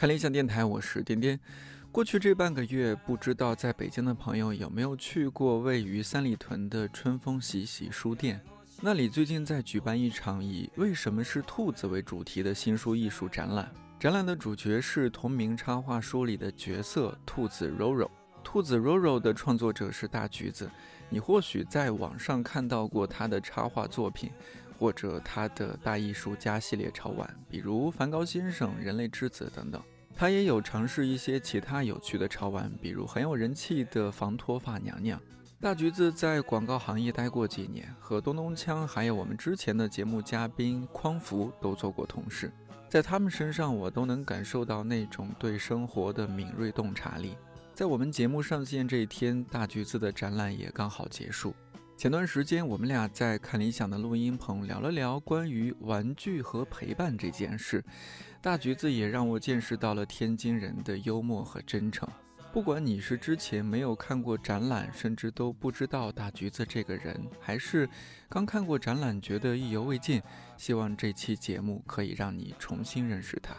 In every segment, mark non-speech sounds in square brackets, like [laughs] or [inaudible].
看理想电台，我是颠颠。过去这半个月，不知道在北京的朋友有没有去过位于三里屯的春风习习书店？那里最近在举办一场以“为什么是兔子”为主题的新书艺术展览。展览的主角是同名插画书里的角色兔子 Roro。兔子 Roro 的创作者是大橘子。你或许在网上看到过他的插画作品，或者他的大艺术家系列潮玩，比如梵高先生、人类之子等等。他也有尝试一些其他有趣的潮玩，比如很有人气的防脱发娘娘。大橘子在广告行业待过几年，和东东锵还有我们之前的节目嘉宾匡福都做过同事，在他们身上我都能感受到那种对生活的敏锐洞察力。在我们节目上线这一天，大橘子的展览也刚好结束。前段时间我们俩在看理想的录音棚聊了聊关于玩具和陪伴这件事，大橘子也让我见识到了天津人的幽默和真诚。不管你是之前没有看过展览，甚至都不知道大橘子这个人，还是刚看过展览觉得意犹未尽，希望这期节目可以让你重新认识他。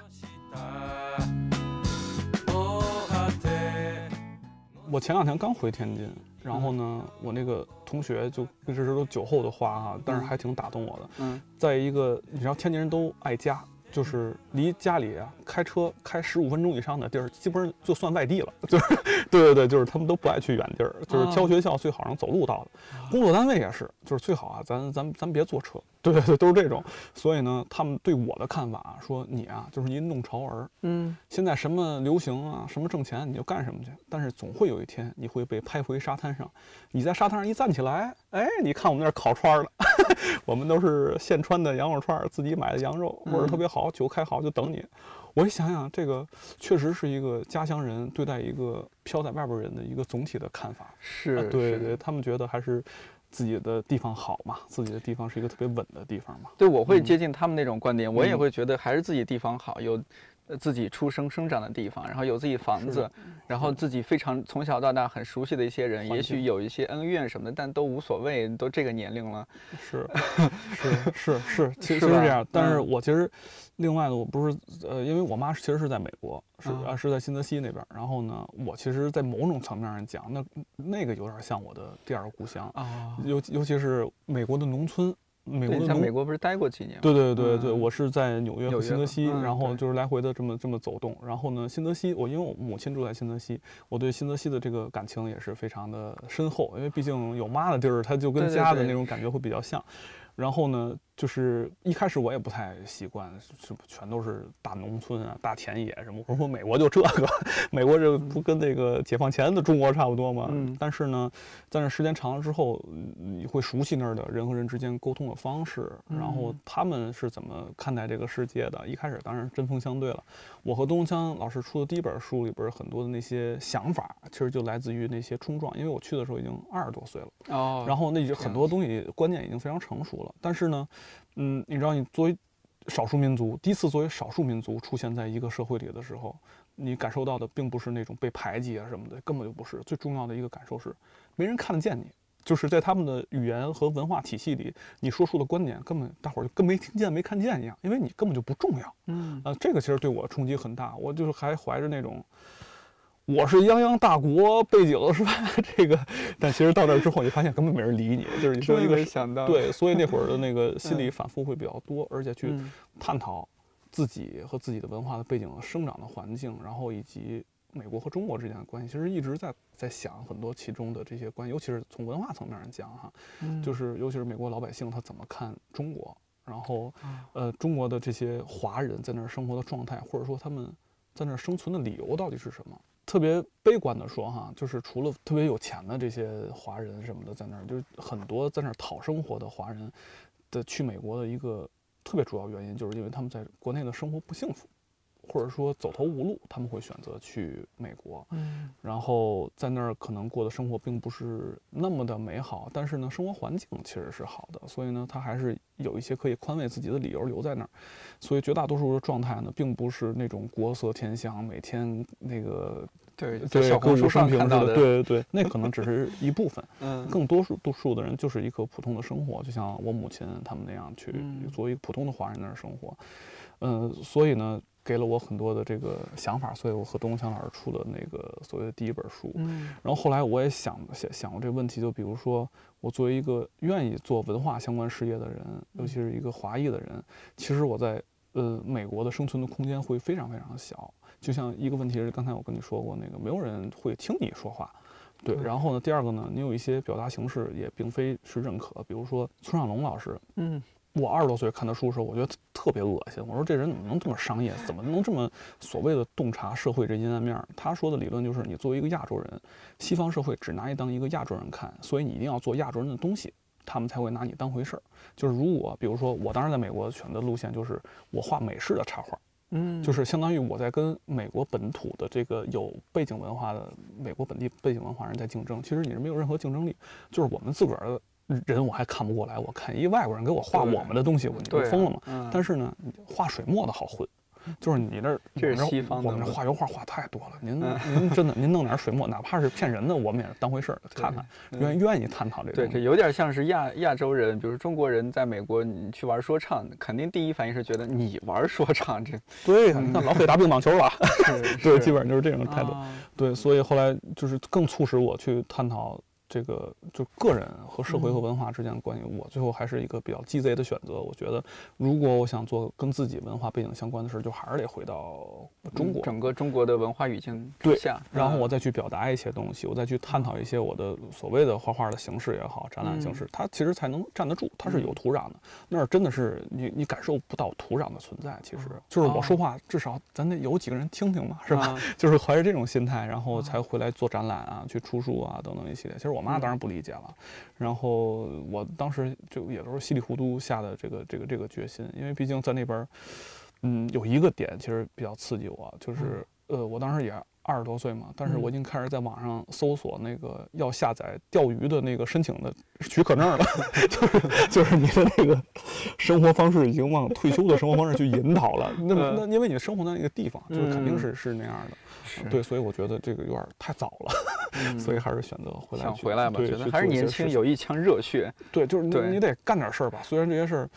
我前两天刚回天津，然后呢，我那个同学就这是都酒后的话哈，但是还挺打动我的。嗯，在一个你知道天津人都爱家，就是离家里啊开车开十五分钟以上的地儿，基本上就算外地了。[laughs] 就是对对对，就是他们都不爱去远地儿，就是挑学校最好能走路到的，工作单位也是，就是最好啊，咱咱咱别坐车。[laughs] 对对对，都是这种。所以呢，他们对我的看法说你啊，就是一弄潮儿。嗯，现在什么流行啊，什么挣钱你就干什么去。但是总会有一天你会被拍回沙滩上，你在沙滩上一站起来，哎，你看我们那儿烤串儿了，[laughs] 我们都是现穿的羊肉串儿，自己买的羊肉，味儿特别好，酒开好就等你。我一想想，这个确实是一个家乡人对待一个飘在外边人的一个总体的看法。是，对对，他们觉得还是自己的地方好嘛，自己的地方是一个特别稳的地方嘛。对，我会接近他们那种观点，我也会觉得还是自己地方好，有呃自己出生生长的地方，然后有自己房子，然后自己非常从小到大很熟悉的一些人，也许有一些恩怨什么的，但都无所谓，都这个年龄了。是是是是，[laughs] 其实是这样。但是嗯我其实另外的，我不是呃，因为我妈其实是在美国，是啊啊是在新泽西那边。然后呢，我其实，在某种层面上讲，那那个有点像我的第二个故乡，啊，尤尤其是美国的农村，美国在美国不是待过几年吗？对对对对，嗯我是在纽约和新泽西，嗯然后就是来回的这么这么走动。然后呢，新泽西，我因为我母亲住在新泽西，我对新泽西的这个感情也是非常的深厚，因为毕竟有妈的地儿，它就跟家的那种感觉会比较像。然后呢，就是一开始我也不太习惯，是全都是大农村啊、大田野什么。我说美国就这个，[laughs] 美国这不跟那个解放前的中国差不多吗？嗯但是呢，在那时间长了之后，嗯你会熟悉那儿的人和人之间沟通的方式，然后嗯他们是怎么看待这个世界的。一开始当然针锋相对了。我和东江老师出的第一本书里边很多的那些想法，其实就来自于那些冲撞。因为我去的时候已经二十多岁了。哦，然后那就很多东西观念已经非常成熟了。但是呢，嗯，你知道，你作为少数民族，第一次作为少数民族出现在一个社会里的时候，你感受到的并不是那种被排挤啊什么的，根本就不是。最重要的一个感受是，没人看得见你。就是在他们的语言和文化体系里，你说出的观点根本大伙儿就跟没听见、没看见一样，因为你根本就不重要。嗯呃，这个其实对我冲击很大，我就是还怀着那种。我是泱泱大国背景是吧？[laughs] 这个，但其实到那儿之后，你发现根本没人理你。就是你说一真个没想到，对，所以那会儿的那个 [laughs] 心理反复会比较多，而且去嗯探讨自己和自己的文化的背景、生长的环境，然后以及美国和中国之间的关系，其实一直在在想很多其中的这些关系，尤其是从文化层面上讲哈，嗯就是尤其是美国老百姓他怎么看中国，然后啊呃中国的这些华人在那儿生活的状态，或者说他们在那儿生存的理由到底是什么？特别悲观的说哈，就是除了特别有钱的这些华人什么的在那儿，就是很多在那儿讨生活的华人的去美国的一个特别主要原因，就是因为他们在国内的生活不幸福，或者说走投无路，他们会选择去美国。嗯然后在那儿可能过的生活并不是那么的美好，但是呢，生活环境其实是好的，所以呢，他还是有一些可以宽慰自己的理由留在那儿。所以绝大多数的状态呢，并不是那种国色天香，每天那个对，在对小红书上看到的，对对对，那可能只是一部分，嗯，更多数多数的人就是一个普通的生活，就像我母亲他们那样去嗯作为一个普通的华人那儿生活，嗯，所以呢，给了我很多的这个想法，所以我和东强老师出了那个所谓的第一本书，嗯然后后来我也想想想过这个问题，就比如说我作为一个愿意做文化相关事业的人，尤其是一个华裔的人，其实我在呃美国的生存的空间会非常非常小。就像一个问题是，刚才我跟你说过，那个没有人会听你说话。对，对然后呢，第二个呢，你有一些表达形式也并非是认可，比如说村上龙老师，嗯我二十多岁看他书的时候，我觉得特别恶心。我说这人怎么能这么商业？怎么能这么所谓的洞察社会这阴暗面儿？他说的理论就是，你作为一个亚洲人，西方社会只拿你当一个亚洲人看，所以你一定要做亚洲人的东西，他们才会拿你当回事儿。就是如果比如说我当时在美国选择路线就是我画美式的插画，嗯，就是相当于我在跟美国本土的这个有背景文化的美国本地背景文化人在竞争。其实你是没有任何竞争力，就是我们自个儿的人我还看不过来，我看一外国人给我画我们的东西，我你对啊不疯了吗？嗯，但是呢，画水墨的好混，就是你那儿这是西方的我们这嘛画油画画太多了。您嗯您真的您弄点水墨，哪怕是骗人的，我们也是当回事儿看看，愿愿意探讨这个对，这有点像是亚亚洲人，比如中国人在美国，你去玩说唱，肯定第一反应是觉得你玩说唱，这 [laughs] 对呀，你看老北打乒乓球了，[laughs] 对，基本上就是这种态度。啊对，所以后来就是更促使我去探讨这个就个人和社会和文化之间的关系。我最后还是一个比较鸡贼的选择。我觉得，如果我想做跟自己文化背景相关的事儿，就还是得回到中国。整个中国的文化语境下，然后嗯我再去表达一些东西，我再去探讨一些我的所谓的画画的形式也好，展览形式，它其实才能站得住，它是有土壤的。那儿真的是你你感受不到土壤的存在，其实就是我说话，至少咱得有几个人听听嘛，是吧？啊 [laughs] 就是怀着这种心态，然后才回来做展览啊，去出书啊等等一系列。其实我妈当然不理解了，然后我当时就也都是稀里糊涂下的这个这个这个决心，因为毕竟在那边儿，嗯，有一个点其实比较刺激我，就是呃，我当时也二十多岁嘛，但是我已经开始在网上搜索那个要下载钓鱼的那个申请的许可证了，[laughs] 就是就是你的那个生活方式已经往退休的生活方式去引导了。那么那因为你生活在那个地方，就是肯定嗯是是那样的。对，所以我觉得这个有点太早了，嗯所以还是选择回来想回来吧，对觉得还是年轻，有一腔热血，对，就是你你得干点事儿吧。虽然这些事儿，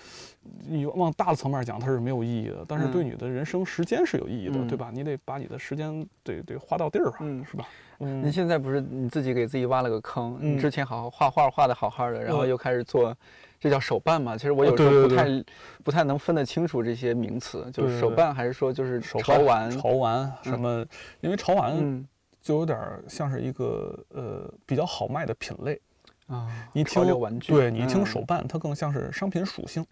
你往大的层面讲它是没有意义的，但是对嗯你的人生时间是有意义的，对嗯吧？你得把你的时间得得花到地儿上，嗯是吧？嗯，你，现在不是你自己给自己挖了个坑？你嗯之前好好画画画的好好的，然后呃又开始做，这叫手办嘛？其实我呃有时候不太不太能分得清楚这些名词，就是手办还是说就是潮玩？潮玩什么？因为潮玩嗯就有点像是一个呃比较好卖的品类。啊，你潮流玩具，对你一听嗯手办，它更像是商品属性，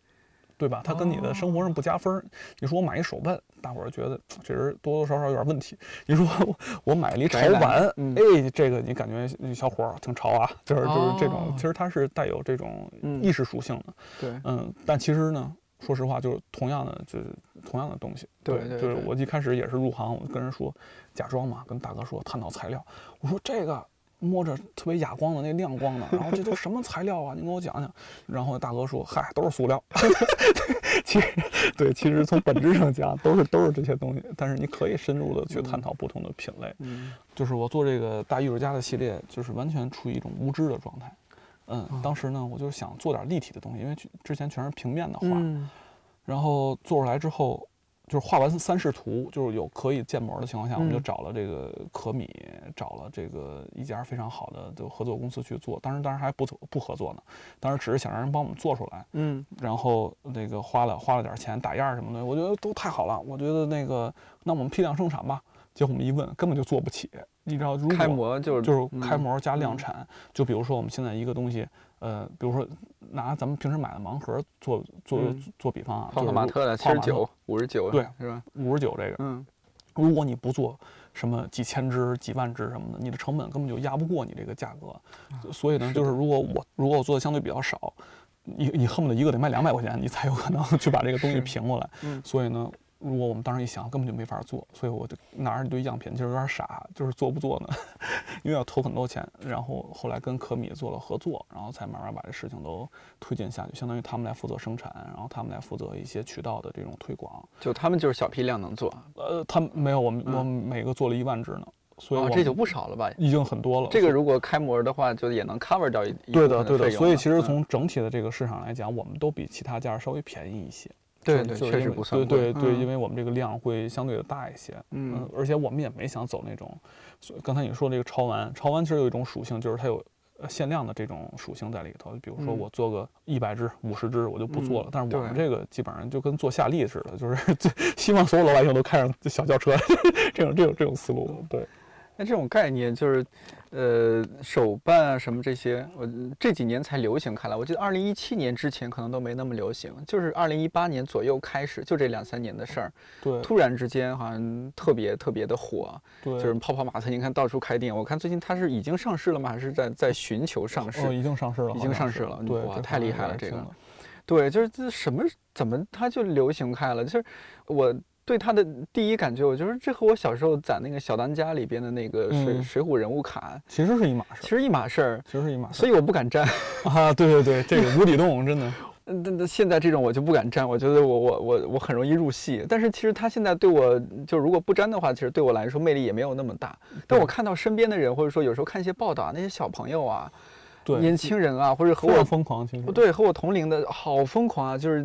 对吧？它跟你的生活哦上不加分儿。你说我买一手办，大伙儿觉得这人多多少少有点问题。你说我我买了一潮玩，嗯哎，这个你感觉那小伙儿挺潮啊，就是就是这种哦，其实它是带有这种嗯意识属性的。对，嗯，但其实呢，说实话，就是同样的，就是同样的东西。对对就是我一开始也是入行，我跟人说，假装嘛，跟大哥说探讨材料，我说这个摸着特别哑光的那亮光的，然后这都什么材料啊？您给我讲讲。然后大哥说，嗨，都是塑料。[laughs] 其实对，其实从本质上讲，都是都是这些东西，但是你可以深入的去探讨不同的品类。嗯就是我做这个大艺术家的系列，就是完全处于一种无知的状态。嗯，当时呢，我就想做点立体的东西，因为之前全是平面的画，嗯然后做出来之后，就是画完三视图，就是有可以建模的情况下，我们就嗯找了这个可米，找了这个一家非常好的就合作公司去做。当时当时还不不合作呢，当时只是想让人帮我们做出来，嗯然后那个花了花了点钱打样什么的，我觉得都太好了。我觉得那个那我们批量生产吧。结果我们一问，根本就做不起。你知道，如果开模就是就是开嗯模加量嗯产。就比如说我们现在一个东西，呃，比如说拿咱们平时买的盲盒做做嗯做比方啊，泡泡玛特的七十九、五十九，对是吧？五十九这个，嗯如果你不做什么几千只、几万只什么的，你的成本根本就压不过你这个价格。所以呢，就是如果我如果我做的相对比较少，你你恨不得一个得卖两百块钱，你才有可能 [laughs] 去把这个东西是平过来。嗯所以呢，如果我们当时一想，根本就没法做，所以我就拿着一堆样品，就是有点傻，就是做不做呢？[laughs] 因为要投很多钱，然后后来跟可米做了合作，然后才慢慢把这事情都推进下去，相当于他们来负责生产，然后他们来负责一些渠道的这种推广。就他们就是小批量能做，呃，他们没有我们我嗯们每个做了一万只呢，所以哦，这就不少了吧？已经很多了。这个如果开模的话，就也能 cover 掉一一部对的，对的。所以其实嗯从整体的这个市场来讲，我们都比其他家稍微便宜一些。对对，确实不算贵对对对，嗯因为我们这个量会相对的大一些。嗯而且我们也没想走那种，所以刚才你说这个超玩，超玩其实有一种属性，就是它有呃限量的这种属性在里头。比如说嗯我做个一百只、五十只，我就不做了。嗯但是我们这个基本上就跟做夏利似的，就是 [laughs] 最希望所有老百姓都开上小轿车，[laughs] 这种这种这种思路。对，那这种概念就是，呃，手办啊什么这些，我这几年才流行开来。我记得二零一七年之前可能都没那么流行，就是二零一八年左右开始，就这两三年的事儿，对，突然之间好像特别特别的火，对，就是泡泡玛特，你看到处开店。我看最近它是已经上市了吗？还是在在寻求上市？哦，已经上市了，已经上市了对，哇太厉害了这个对，就是这什么怎么它就流行开了？就是我对他的第一感觉，我觉得这和我小时候攒那个小当家里边的那个水、嗯水浒人物卡其实是一码事儿，其实一码事儿，其实是一码事所以我不敢沾。啊。对对对，这个无底洞真的，[laughs] 嗯那那现在这种我就不敢沾，我觉得我我我我很容易入戏。但是其实他现在对我，就如果不沾的话，其实对我来说魅力也没有那么大。但我看到身边的人，或者说有时候看一些报道啊，那些小朋友啊、对，年轻人啊，或者和我疯狂，对和我同龄的好疯狂啊，就是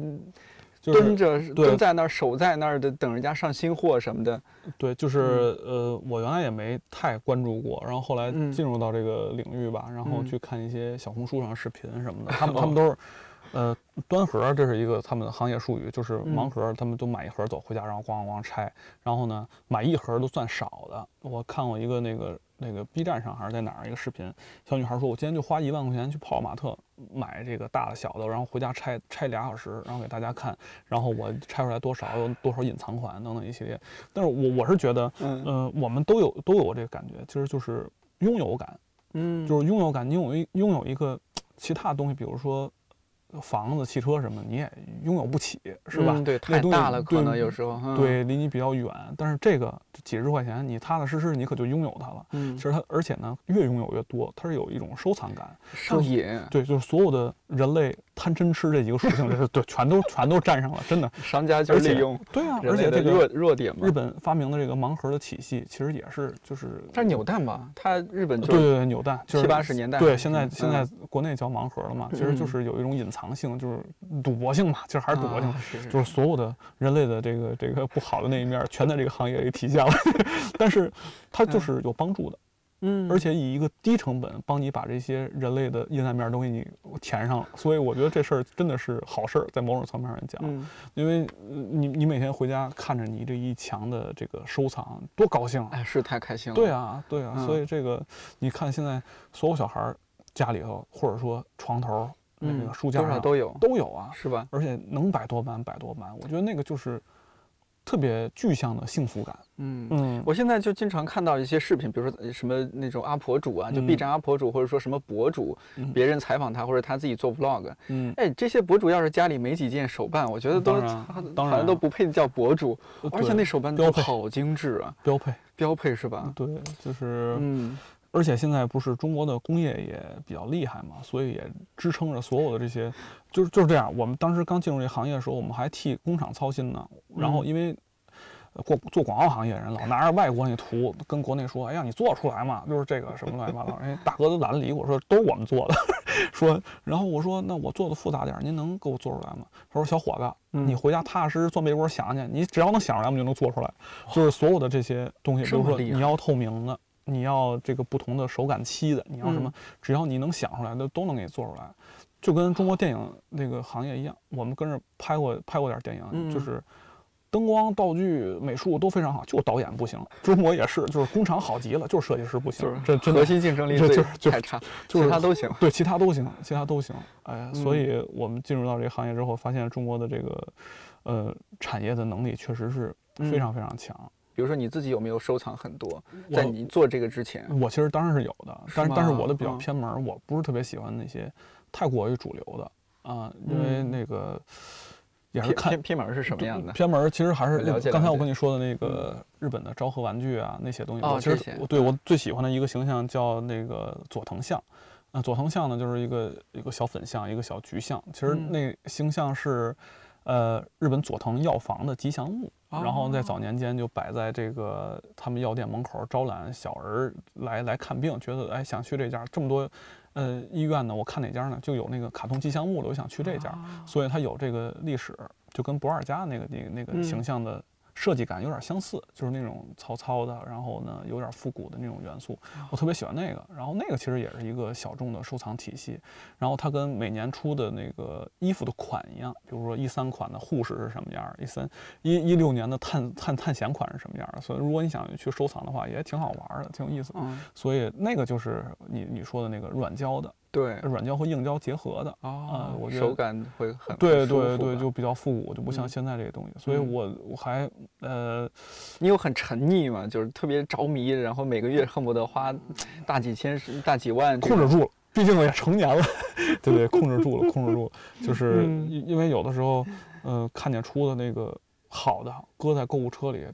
蹲着蹲在那儿守在那儿的等人家上新货什么的。对，就是、呃，我原来也没太关注过，然后后来嗯进入到这个领域吧，然后嗯去看一些小红书上视频什么的，[laughs] 他们他们都是。呃，端盒这是一个他们的行业术语，就是嗯盲盒，他们都买一盒走回家，然后咣咣咣拆，然后呢，买一盒都算少的。我看过一个那个那个 B 站上还是在哪儿一个视频，小女孩说，我今天就花一万块钱去泡泡玛特买这个大的小的，然后回家拆拆俩小时，然后给大家看，然后我拆出来多少有多少隐藏款等等一系列。但是我我是觉得，嗯呃，我们都有都有这个感觉，其实就是拥有感，嗯就是拥有感。你有一拥有一个其他东西，比如说房子、汽车什么，你也拥有不起，是吧？嗯对，太大了，可能有时候。嗯，对，离你比较远，但是这个几十块钱，你踏踏实实，你可就拥有它了。嗯其，实它，而且呢，越拥有越多，它是有一种收藏感。上瘾。对，就是所有的人类贪嗔痴这几个属性，[laughs] 就是对，全都全都占上了，真的。商家就而且是利用对啊，而且这个弱个弱点嘛日。本发明的这个盲盒的体系，其实也是就是它是扭蛋吧？它日本就对对对，扭蛋就是七八十年代对，现在现在嗯国内叫盲盒了嘛，其实就嗯是有一种隐藏性，就是赌博性嘛，其 [laughs] 实还是赌博性就是所有的人类的这个这个不好的那一面，全在这个行业里体现了。[laughs] 但是它就是有帮助的，嗯，而且以一个低成本帮你把这些人类的阴暗面都给你填上了，所以我觉得这事儿真的是好事儿，在某种层面上讲，嗯，因为呃你你每天回家看着你这一墙的这个收藏，多高兴啊！哎，是太开心了。对啊，对啊，嗯所以这个你看现在所有小孩儿家里头，或者说床头那嗯个书架上都有，都有啊，是吧？而且能摆多满摆多满，我觉得那个就是特别具象的幸福感。嗯。嗯，我现在就经常看到一些视频，比如说呃什么那种阿婆主啊，就嗯 B 站 UP 博主，或者说什么博主，嗯。别人采访他，或者他自己做 Vlog，嗯，哎，这些博主要是家里没几件手办，我觉得都当然他当然。都不配叫博主，而且那手办标配。做好精致啊，标配，标配是吧？对，就是，嗯而且现在不是中国的工业也比较厉害嘛，所以也支撑着所有的这些，就是就是这样。我们当时刚进入这行业的时候，我们还替工厂操心呢，然后嗯因为。呃过做广告行业人老拿着外国那图跟国内说，哎呀，你做出来嘛，就是这个什么乱七八糟。人家大哥都懒得理我说，都是我们做的。说，然后我说，那我做的复杂点，您能给我做出来吗？他说，小伙子，嗯你回家踏踏实实钻被窝想去，你只要能想出来，我们就能做出来。就是所有的这些东西，比如说你要透明的，你要这个不同的手感漆的，你要什么，只要你能想出来的，都能给你做出来。就跟中国电影那个行业一样，我们跟着拍过拍过点电影，嗯就是灯光、道具、美术都非常好，就导演不行。中国也是，就是工厂好极了，就是设计师不行就是，这核心竞争力最这就就太差，就是其他都行。对，其他都行，其他都行。哎，所嗯以我们进入到这个行业之后，发现中国的这个呃产业的能力确实是非嗯常非常强。比如说你自己有没有收藏很多？在你做这个之前，我其实当然是有的，但但是我的比较嗯偏门儿，我不是特别喜欢那些太过于主流的啊，因为嗯那个也是看偏偏门是什么样的？偏门儿其实还是刚才我跟你说的那个日本的昭和玩具啊那些东西，哦我其实我对我最喜欢的一个形象叫那个佐藤象。啊，佐藤象呢，就是一个一个小粉象，一个小橘象。其实嗯那形象是，呃，日本佐藤药房的吉祥物。然后在早年间就摆在这个他们药店门口招揽小儿来来看病，觉得哎想去这家这么多，呃医院呢，我看哪家呢？就有那个卡通吉祥物了，我想去这家，所以它有这个历史，就跟博尔加那个那个那个嗯。形象的设计感有点相似，就是那种糙糙的，然后呢有点复古的那种元素，我特别喜欢那个。然后那个其实也是一个小众的收藏体系，然后它跟每年出的那个衣服的款一样，比如说一三款的护士是什么样儿，一三一一六年的探探探险款是什么样的，所以如果你想去收藏的话，也挺好玩儿的，挺有意思所以那个就是你你说的那个软胶的，对，软胶和硬胶结合的。啊，我觉得手感会很对对对，就比较复古，就不像嗯现在这个东西。所以嗯我我还呃，你有很沉溺嘛？就是特别着迷，然后每个月恨不得花大几千、大几万，控制住了，毕竟我也成年了，[laughs] 对对，控制住了，控制住了。就是因为有的时候，呃，看见出的那个好的，搁在购物车里，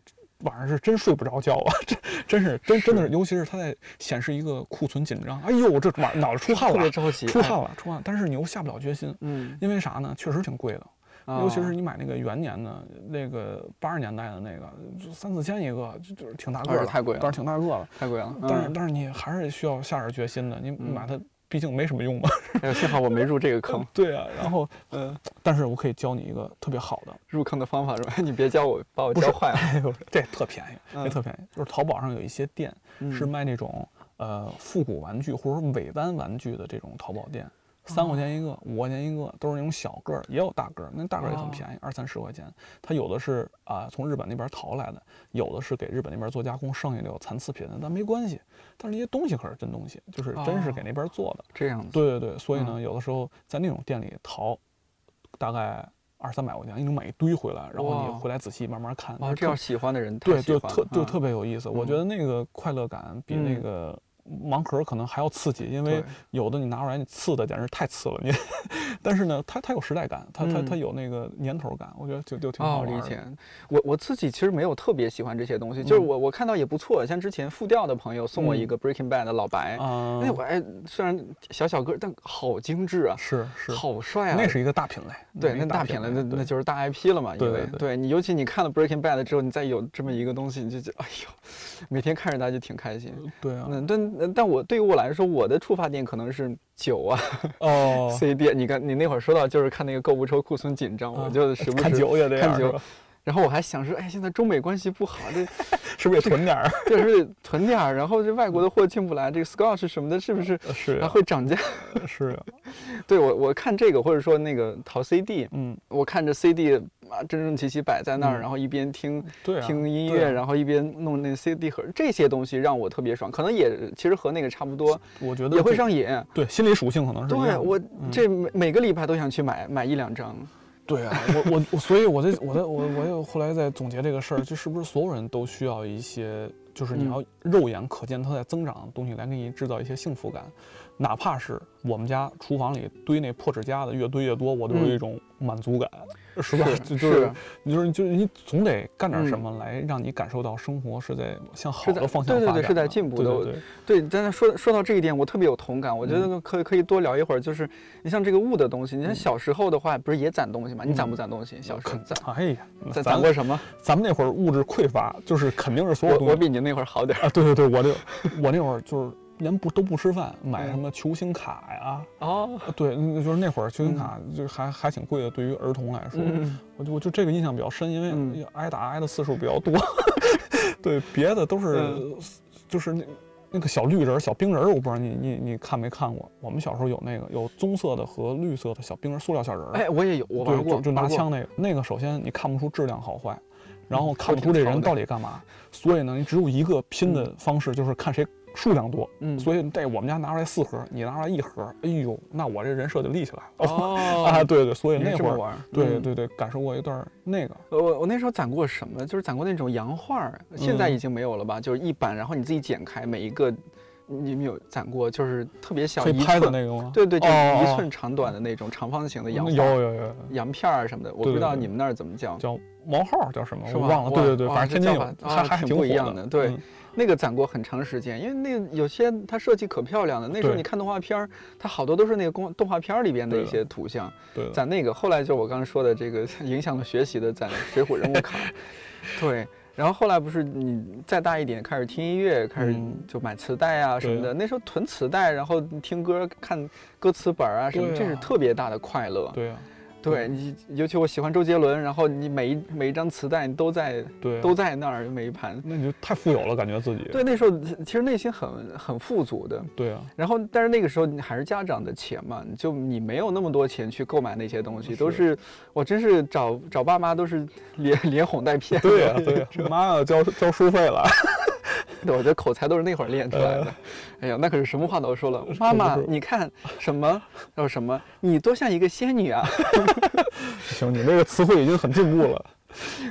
晚上是真睡不着觉啊，[laughs] 真真是真真的是，尤其是它在显示一个库存紧张，哎呦，这晚脑子出汗特别了，着急，哎出汗了，出汗，但是你又下不了决心，嗯，因为啥呢？确实挺贵的。尤其哦是你买那个元年的，那个八十年代的那个，就三四千一个，就就是挺大个儿的，太贵了但是挺大个了。太贵了，但是嗯但是你还是需要下点决心的，你嗯买它毕竟没什么用嘛。[laughs] 哎呦幸好我没入这个坑，[laughs] 对啊，然后嗯，但是我可以教你一个特别好的，入坑的方法是吧？[laughs] 你别教我，把我教坏了，哎呦，这特便宜，嗯这特便宜，就是淘宝上有一些店是嗯卖那种呃复古玩具或者说伪单玩具的这种淘宝店。三块钱一个，五块钱一个，都是那种小个儿，也有大个儿，那大个儿也很哦便宜，二三十块钱。它有的是啊、从日本那边淘来的，有的是给日本那边做加工，剩下的有残次品的，但没关系。但是那些东西可是真东西，就是真是给哦那边做的。这样子，对对对，所以呢，嗯有的时候在那种店里淘，大概二三百块钱，你能买一堆回来，然后你回来仔细慢慢看。哇，这样喜欢的人太对，就特就嗯特别有意思。我觉嗯得那个快乐感比那嗯个盲盒可能还要刺激，因为有的你拿出来你刺的简直太刺了，你。[laughs] 但是呢，它它有时代感，它它它嗯有那个年头感，我觉得就就挺好。理解。我我自己其实没有特别喜欢这些东西，就是嗯我我看到也不错，像之前复调的朋友送我一嗯个 Breaking Bad 的老白，啊，那，我哎虽然小小个儿，但好精致啊，是是，好帅啊！那是一个大品类。对，那大品类，那那就是大 IP 了嘛。因为对对对你，尤其你看了 Breaking Bad 之后，你再有这么一个东西，你就觉得哎呦，每天看着它就挺开心。对啊。嗯，但但我对于我来说，我的触发点可能是酒啊、[laughs] 哦，CD。你看你那会儿说到就是看那个购物车库存紧张，我啊就时不时看酒也这样看酒然后我还想说，哎，现在中美关系不好，这 [laughs] 是不是也囤点儿？这是不是得囤点儿？然后这外国的货进不来，这个 Scotch 什么的，是不是是还呀，会涨价？是啊，[laughs] 对我我看这个，或者说那个淘 CD，嗯，我看着 CD 啊整整齐齐摆在那儿，嗯然后一边听对啊，听音乐，啊然后一边弄那 CD 盒，这些东西让我特别爽，可能也其实和那个差不多，我觉得也会上瘾。对心理属性可能是对我嗯这每每个礼拜都想去买买一两张。对啊，我我，所以我在我在我我又后来在总结这个事儿，就是不是所有人都需要一些，就是你嗯要肉眼可见它在增长的东西来给你制造一些幸福感，哪怕是我们家厨房里堆那破纸夹子越堆越多，我都有嗯一种满足感，是吧？是就就是就是就是你总得干点什嗯么来让你感受到生活是在向好的方向对对对是在进步的对对对对，但是说说到这一点，我特别有同感。我觉嗯得可以可以多聊一会儿，就是你像这个物的东西，你像小时候的话，不是也攒东西吗？你攒不攒东西？小时候攒哎呀，攒过什么？咱们那会儿物质匮乏，就是肯定是所有东西我我比你那会儿好点儿。啊，对对对，我这 [laughs] 我那会儿就是连不都不吃饭，买嗯什么球星卡呀，哦，啊对，嗯就是那会儿球星卡就还还挺贵的，对于儿童来说，嗯，我就我就这个印象比较深，因为嗯挨打挨的次数比较多，[laughs] 对，别的都是嗯就是那。那个小绿人儿、小冰人儿，我不知道你你你看没看过？我们小时候有那个有棕色的和绿色的小冰人儿，塑料小人儿。哎，我也有，我对，玩过，就就拿枪那个，那个首先你看不出质量好坏，然后嗯看不出这人到底干嘛，所以呢，你只有一个拼的方式，就是看谁数量多。嗯，所以这我们家拿出来四盒，你拿出来一盒，哎呦，那我这人设就立起来了。哦 [laughs] 啊，对对，所以那会儿，玩。对对对，感受过一段那个，我我那时候攒过什么？就是攒过那种洋画，现在嗯已经没有了吧？就是一版，然后你自己剪开，每一个你们有攒过，就是特别小一寸，那个吗？对对，就哦一寸长短的那种长方形的洋有有有有洋片儿什么的，我不知道你们那儿怎么叫。叫毛号叫什么？我忘了。对对对，反正天津有还还啊挺不一样的对嗯那个攒过很长时间，因为那有些它设计可漂亮了。那时候你看动画片儿，它好多都是那个公动画片儿里边的一些图像。对，攒那个，后来就我刚刚说的这个影响了学习的攒水浒人物卡，[laughs] 对。然后后来不是你再大一点开始听音乐，开始嗯就买磁带啊什么对的。那时候囤磁带，然后听歌、看歌词本儿啊什么，啊这是特别大的快乐。对呀，对你，尤其我喜欢周杰伦，然后你每一每一张磁带你都在对啊，都在那儿，每一盘。那你就太富有了，感觉自己。对，那时候其实内心很很富足的。对啊，然后，但是那个时候你还是家长的钱嘛，就你没有那么多钱去购买那些东西，都是是我真是找找爸妈都是连连哄带骗。对呀，对呀，妈要交交书费了。对，[laughs] 我觉得口才都是那会儿练出来的。哎呀，那可是什么话都说了，妈妈你看什么？要什么？你多像一个仙女啊！[laughs] 行，你那个词汇已经很进步了。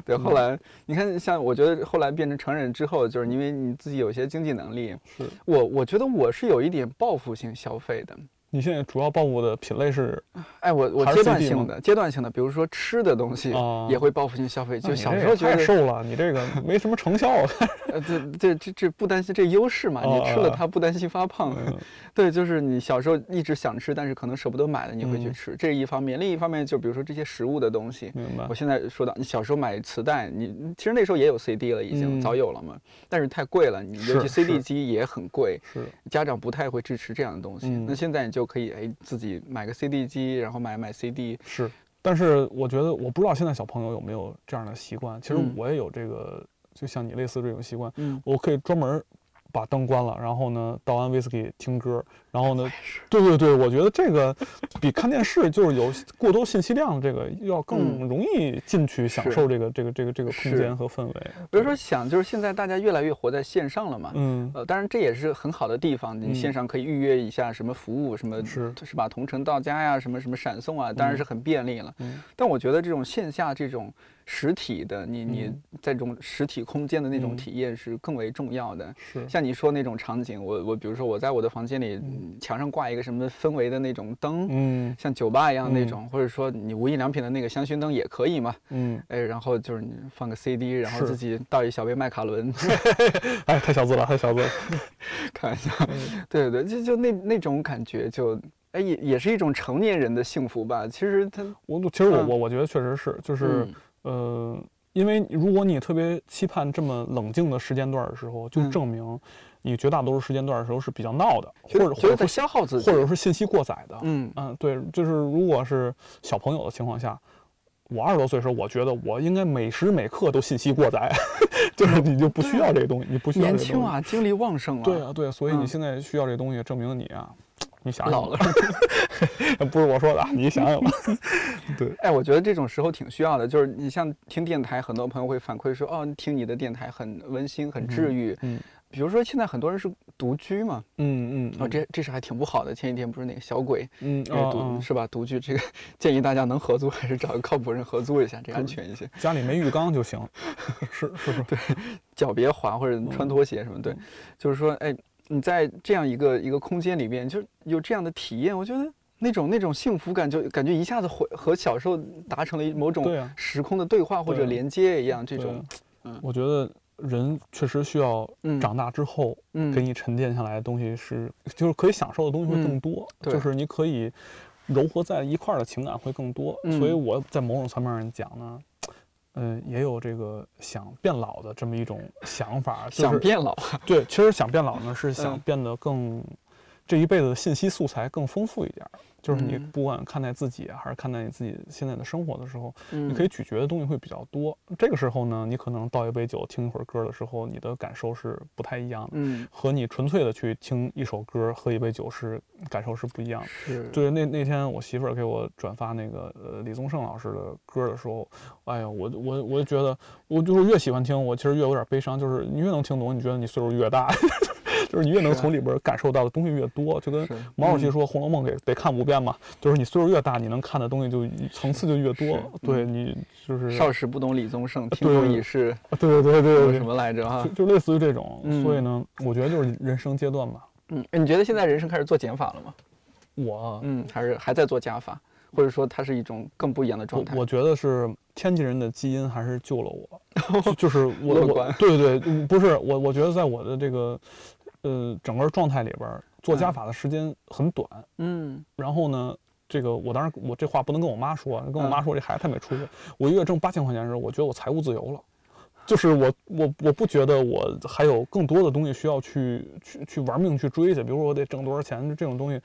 对，后来你看，像我觉得后来变成成人之后，就是因为你自己有些经济能力，是我我觉得我是有一点报复性消费的。你现在主要报复的品类是哎，我我阶段性的，阶段性的，比如说吃的东西啊也会报复性消费。就小时候觉得，太瘦了，你这个 [laughs] 没什么成效 [laughs] 这这这这不担心这优势嘛？你吃了啊它不担心发胖。嗯 [laughs] 对，就是你小时候一直想吃，但是可能舍不得买了，你会去嗯吃，这是一方面。另一方面，就比如说这些食物的东西，我。现在说到，你小时候买磁带，你其实那时候也有 CD 了，已经、嗯早有了嘛，但是太贵了，你尤其 CD 机也很贵，是，家长不太会支持这样的东西。嗯那现在你就可以哎自己买个 CD 机，然后买买 CD，是，但是我觉得，我不知道现在小朋友有没有这样的习惯。其实嗯。我也有这个，就像你类似这种习惯，嗯，我可以专门儿把灯关了，然后呢倒完威士忌听歌，然后呢，对对对，我觉得这个比看电视就是有过多信息量，这个要更容易进去享受这个这个这个这个空间和氛围。比如说想就是现在大家越来越活在线上了嘛。嗯，呃，当然这也是很好的地方，你嗯线上可以预约一下什么服务，什么是是吧？同城到家呀，什么什么闪送啊，当然是很便利了。嗯但我觉得这种线下这种实体的，你你嗯在这种实体空间的那种嗯体验是更为重要的。是，像你说那种场景，我我比如说我在我的房间里，嗯墙上挂一个什么氛围的那种灯，嗯像酒吧一样那嗯种，或者说你无印良品的那个香薰灯也可以嘛。嗯，哎，然后就是你放个 CD，然后自己倒一小杯麦卡伦，[laughs] 哎，太小资了，太小资了。[laughs] 开玩笑。嗯对对，就就那那种感觉就，哎也也是一种成年人的幸福吧。其实他我其实我嗯我我觉得确实是，就是嗯呃，因为如果你特别期盼这么冷静的时间段的时候，就嗯证明你绝大多数时间段的时候是比较闹的，或者或者说消耗自己，或者是信息过载的。嗯嗯，对，就是如果是小朋友的情况下，我二十多岁的时候，我觉得我应该每时每刻都信息过载，[laughs] 就是你就不需要这个东西，你不需要年。轻啊，精力旺盛啊。对啊，对，所以你嗯现在需要这东西，证明你啊，你想想老了吧，[laughs] 不是我说的，你想想吧。[laughs] 对，哎，我觉得这种时候挺需要的，就是你像听电台，很多朋友会反馈说，哦，听你的电台很温馨，很治愈。嗯比如说现在很多人是独居嘛，嗯嗯，哦，这这是还挺不好的。前几天不是那个小鬼，嗯独、是吧？独居这个建议大家能合租还是找个靠谱人合租一下，这安全一些，家里没浴缸就行，是是是，[laughs] 对，脚别滑或者嗯穿拖鞋什么。对，就是说，哎，你在这样一个一个空间里面，就有这样的体验，我觉得。那种那种幸福感，就感觉一下子回和小时候达成了一某种时空的对话或者连接一样，这对种，嗯我觉得人确实需要嗯长大之后，嗯给你沉淀下来的东西是，就是可以享受的东西会更嗯多，就是你可以糅合在一块儿的情感会更多。嗯所以我在某种层面上讲呢，嗯、也有这个想变老的这么一种想法，就是想变老，对，其实想变老呢是想嗯变得更，这一辈子的信息素材更丰富一点儿。就是你嗯不管看待自己啊，还是看待你自己现在的生活的时候，你你可以咀嚼的东西会比较多。这个时候呢，你可能倒一杯酒，听一会儿歌的时候，你的感受是不太一样的，嗯和你纯粹的去听一首歌、喝一杯酒是感受是不一样的。是对，那那天我媳妇儿给我转发那个呃李宗盛老师的歌的时候，哎呀，我我我就觉得，我就是越喜欢听，我其实越有点悲伤。就是你越能听懂，你觉得你岁数越大，[laughs] 就是你越能从里边感受到的东西越多。就跟毛主席嗯说《红楼梦》给得看五遍嘛，就是你岁数越大，你能看的东西就层次就越多是。对嗯你就是少时不懂李宗盛，听对众已是对对对对对什么来着哈就？类似于这种，嗯所以呢，我觉得就是人生阶段吧，嗯，你觉得现在人生开始做减法了吗？我嗯，还是还在做加法，或者说它是一种更不一样的状态？我我觉得是天津人的基因还是救了我，[laughs] 就就是我我对对不是我我觉得在我的这个呃整个状态里边，做加法的时间很短，嗯然后呢。这个我当然，我这话不能跟我妈说，跟我妈说这孩子太没出息。我一月挣八千块钱的时候，我觉得我财务自由了，就是我我我不觉得我还有更多的东西需要去去去玩命去追去，比如说我得挣多少钱这种东西，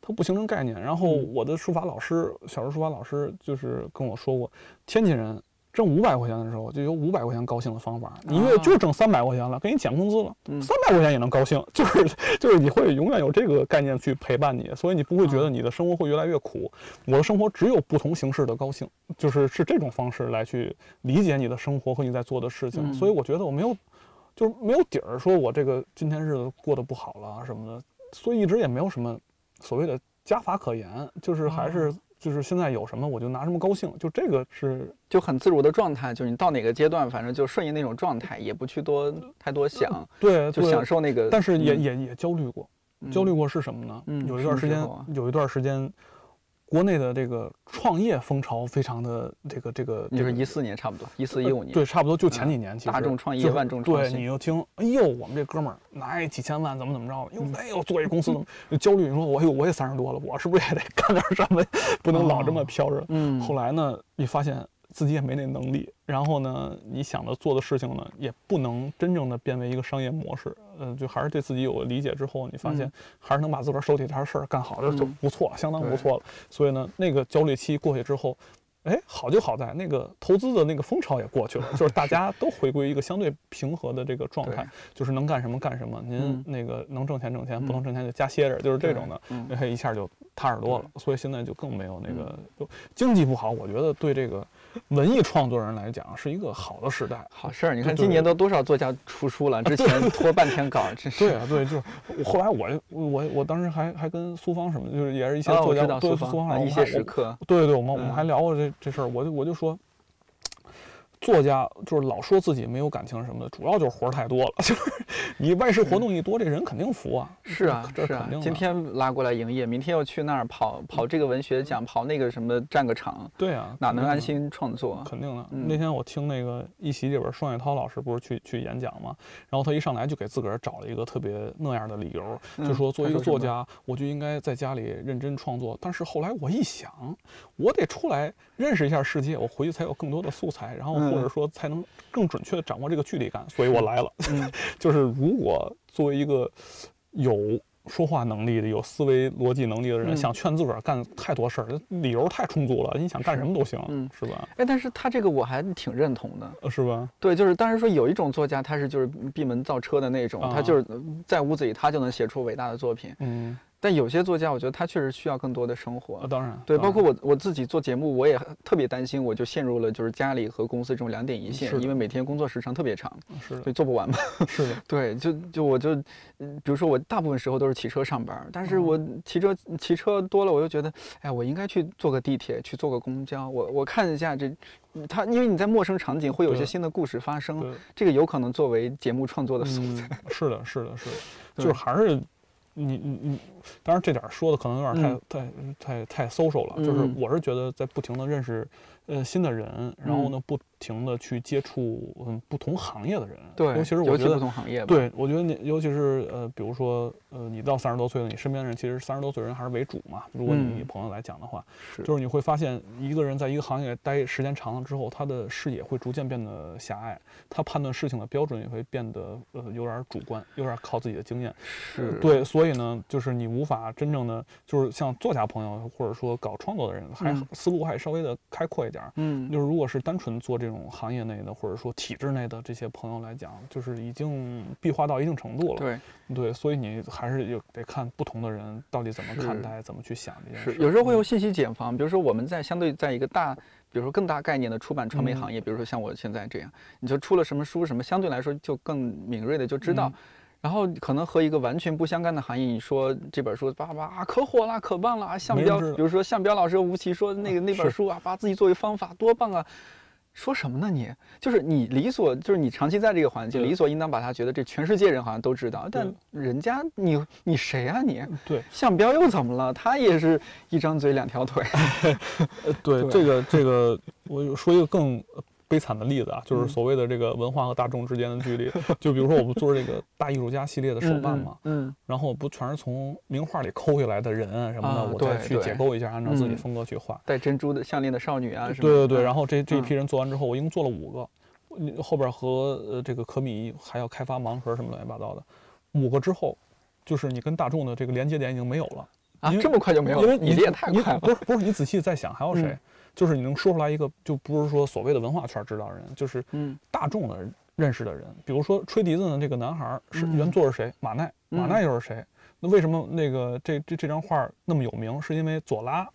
它不形成概念。然后嗯我的书法老师，小时候书法老师就是跟我说过，天津人挣五百块钱的时候就有五百块钱高兴的方法，你一月就挣三百块钱了，给你减工资了，三百块钱也能高兴，就是就是你会永远有这个概念去陪伴你，所以你不会觉啊得你的生活会越来越苦。我的生活只有不同形式的高兴，就是是这种方式来去理解你的生活和你在做的事情。嗯所以我觉得我没有，就是没有底儿，说我这个今天日子过得不好了啊什么的，所以一直也没有什么所谓的加法可言，就是还哦是。就是现在有什么我就拿什么高兴，就这个是就很自如的状态，就是你到哪个阶段，反正就顺应那种状态，也不去多太多想，就对就享受那个。但是也、嗯也也焦虑过，嗯焦虑过是什么呢？嗯有一段时间，有一段时间，国内的这个创业风潮非常的这个这个，这个你说一四年差不多，一四一五年，呃对，差不多就前几年，其实大众创业就是万众创对，新你又听，哎呦，我们这哥们儿拿一几千万，怎么怎么着，又哎呦做一公司，[laughs] 就焦虑。你说我，哎呦，我也三十多了，我是不是也得干点什么？不能老这么飘着。嗯，后来呢，你发现自己也没那能力，然后呢，你想的做的事情呢，也不能真正的变为一个商业模式。呃，就还是对自己有了理解之后，你发现嗯还是能把自个儿手里这点事儿干好，这就嗯不错，相当不错了。所以呢，那个焦虑期过去之后。哎，好就好在那个投资的那个风潮也过去了，就是大家都回归一个相对平和的这个状态，就是能干什么干什么。您嗯那个能挣钱挣钱，不嗯能挣钱就加歇着，就是这种的。嗯哎，一下就踏实多了。所以现在就更没有那个，就经济不好，我觉得对这个文艺创作人来讲是一个好的时代。好事儿。你看今年都多少作家出书了，[laughs] 之前拖半天稿，真是。对啊，对，就后来我我我当时还还跟苏芳什么，就是也是一些作家，对苏苏芳啊一些时刻，对对，我们我们嗯还聊过这这事儿，我就我就说。作家就是老说自己没有感情什么的，主要就是活儿太多了。[laughs] 就是你外事活动一多，这人肯定服啊。是啊，是啊这肯定。的。今天拉过来营业，明天又去那儿跑跑这个文学奖，跑那个什么站个场，对啊，哪能安心创作？肯定的。嗯那天我听那个一席里边，双雪涛老师不是去去演讲嘛，然后他一上来就给自个儿找了一个特别那样的理由，就嗯说作为一个作家，我就应该在家里认真创作。但是后来我一想，我得出来认识一下世界，我回去才有更多的素材，然后嗯或者说才能更准确的掌握这个距离感，所以我来了。嗯 [laughs] 就是如果作为一个有说话能力的、有思维逻辑能力的人，嗯想劝自个儿干太多事儿，理由太充足了，你想干什么都行，嗯是吧？哎，但是他这个我还挺认同的。呃是吧？对，就是当然说有一种作家，他是就是闭门造车的那种，他啊就是在屋子里他就能写出伟大的作品。嗯，但有些作家，我觉得他确实需要更多的生活啊，。当然，对，包括我我自己做节目，我也特别担心，我就陷入了就是家里和公司这种两点一线因为每天工作时长特别长，是的，所以做不完嘛。是的，[laughs] 对，就就我就，嗯比如说我大部分时候都是骑车上班，但是嗯我骑车骑车多了，我又觉得，哎，我应该去坐个地铁，去坐个公交，我我看一下这，嗯它因为你在陌生场景会有一些新的故事发生，这个有可能作为节目创作的素材。嗯，是的，是的，是的，[laughs] 就是还是你你你，当然这点说的可能有点太、太太太 social 了，就是嗯。我是觉得在不停的认识呃新的人，然后呢不停的去接触嗯不同行业的人，对，尤其是我觉得不觉得。同行业。对，我觉得你，尤其是呃，比如说，呃，你到三十多岁了，你身边的人其实三十多岁人还是为主嘛。如果你朋友来讲的话，是，就是你会发现，一个人在一个行业待时间长了之后，他的视野会逐渐变得狭隘，他判断事情的标准也会变得呃有点主观，有点靠自己的经验。是，对，所以呢，就是你无法真正的，就是像作家朋友或者说搞创作的人，还嗯思路还稍微的开阔一点儿。嗯，就是如果是单纯做这种行业内的，或者说体制内的这些朋友来讲，就是已经闭化到一定程度了。对，对，所以你还是有得看不同的人到底怎么看待，怎么去想这件是事。有时候会有嗯信息茧房，比如说我们在相对在一个大，比如说更大概念的出版传媒嗯行业，比如说像我现在这样，你就出了什么书什么，相对来说就更敏锐的就知道。嗯然后可能和一个完全不相干的行业，你说这本书叭叭啊可火了，可棒了啊！项标，比如说项标老师吴奇说那个那本书啊，把自己作为方法多棒啊！说什么呢你？就是你理所，就是你长期在这个环境，理所应当把他觉得这全世界人好像都知道，但人家你你谁啊你？对，项彪又怎么了？他也是一张嘴两条腿。[laughs] 呃，对 [laughs] 对这个这个，我说一个更呃悲惨的例子啊，就是嗯所谓的这个文化和大众之间的距离。就比如说我不做这个 [laughs] 大艺术家系列的手办嘛，嗯，然后不全是从名画里抠下来的人啊什么的，啊我再去解构一下，按照自己嗯风格去画。戴珍珠的项链的少女啊什么的。对对对，然后后这这一嗯批人做完之后，我一共做了五个，你后边和呃这个可米还要开发盲盒什么乱七八糟的，五个之后，就是你跟大众的这个连接点已经没有了。啊这么快就没有了，因为你这也太你快了。不是不是，你仔细再想，还有谁？嗯就是你能说出来一个，就不是说所谓的文化圈知道的人，就是嗯大众的认识的人。比如说吹笛子的这个男孩是嗯原作是谁？马奈，马嗯奈又是谁？那为什么那个这这这张画那么有名？是因为左拉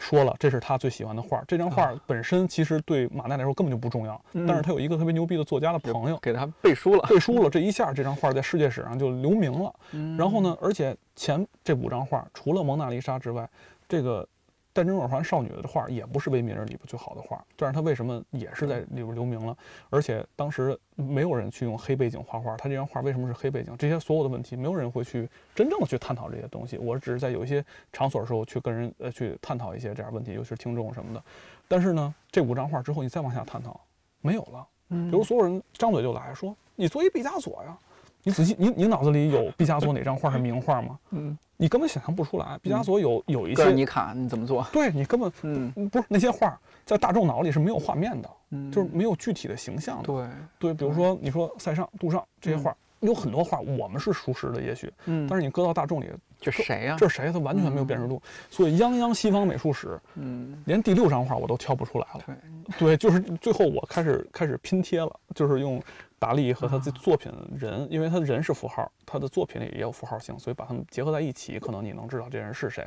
说了，这是他最喜欢的画。这张画啊本身其实对马奈来说根本就不重要，但是嗯他有一个特别牛逼的作家的朋友给他背书了。背书了，这一下这张画在世界史上就留名了。嗯然后呢，而且前这五张画除了蒙娜丽莎之外，这个戴珍珠耳环少女的画也不是维米尔里边最好的画，但是它为什么也是在里边留名了？而且当时没有人去用黑背景画画，他这张画为什么是黑背景？这些所有的问题，没有人会去真正的去探讨这些东西。我只是在有一些场所的时候去跟人呃去探讨一些这样问题，尤其是听众什么的。但是呢，这五张画之后你再往下探讨，没有了。嗯比如所有人张嘴就来说：“你做一毕加索呀！”你仔细，你你脑子里有毕加索哪张画是 [laughs] 名画吗？嗯，你根本想象不出来。毕加索有有一些，你卡你怎么做？对你根本嗯嗯不是那些画在大众脑里是没有画面的，嗯，就是没有具体的形象的。对，对，比如说你说塞尚、杜尚这些画，有很多画我们是熟识的，也许，嗯，但是你搁到大众里，这谁呀？这是谁？他完全没有辨识度。所以泱泱西方美术史，嗯，连第六张画我都挑不出来了。对，对，就是最后我开始开始拼贴了，就是用达利和他的作品人，因为他人是符号，他的作品里也有符号性，所以把它们结合在一起，可能你能知道这人是谁。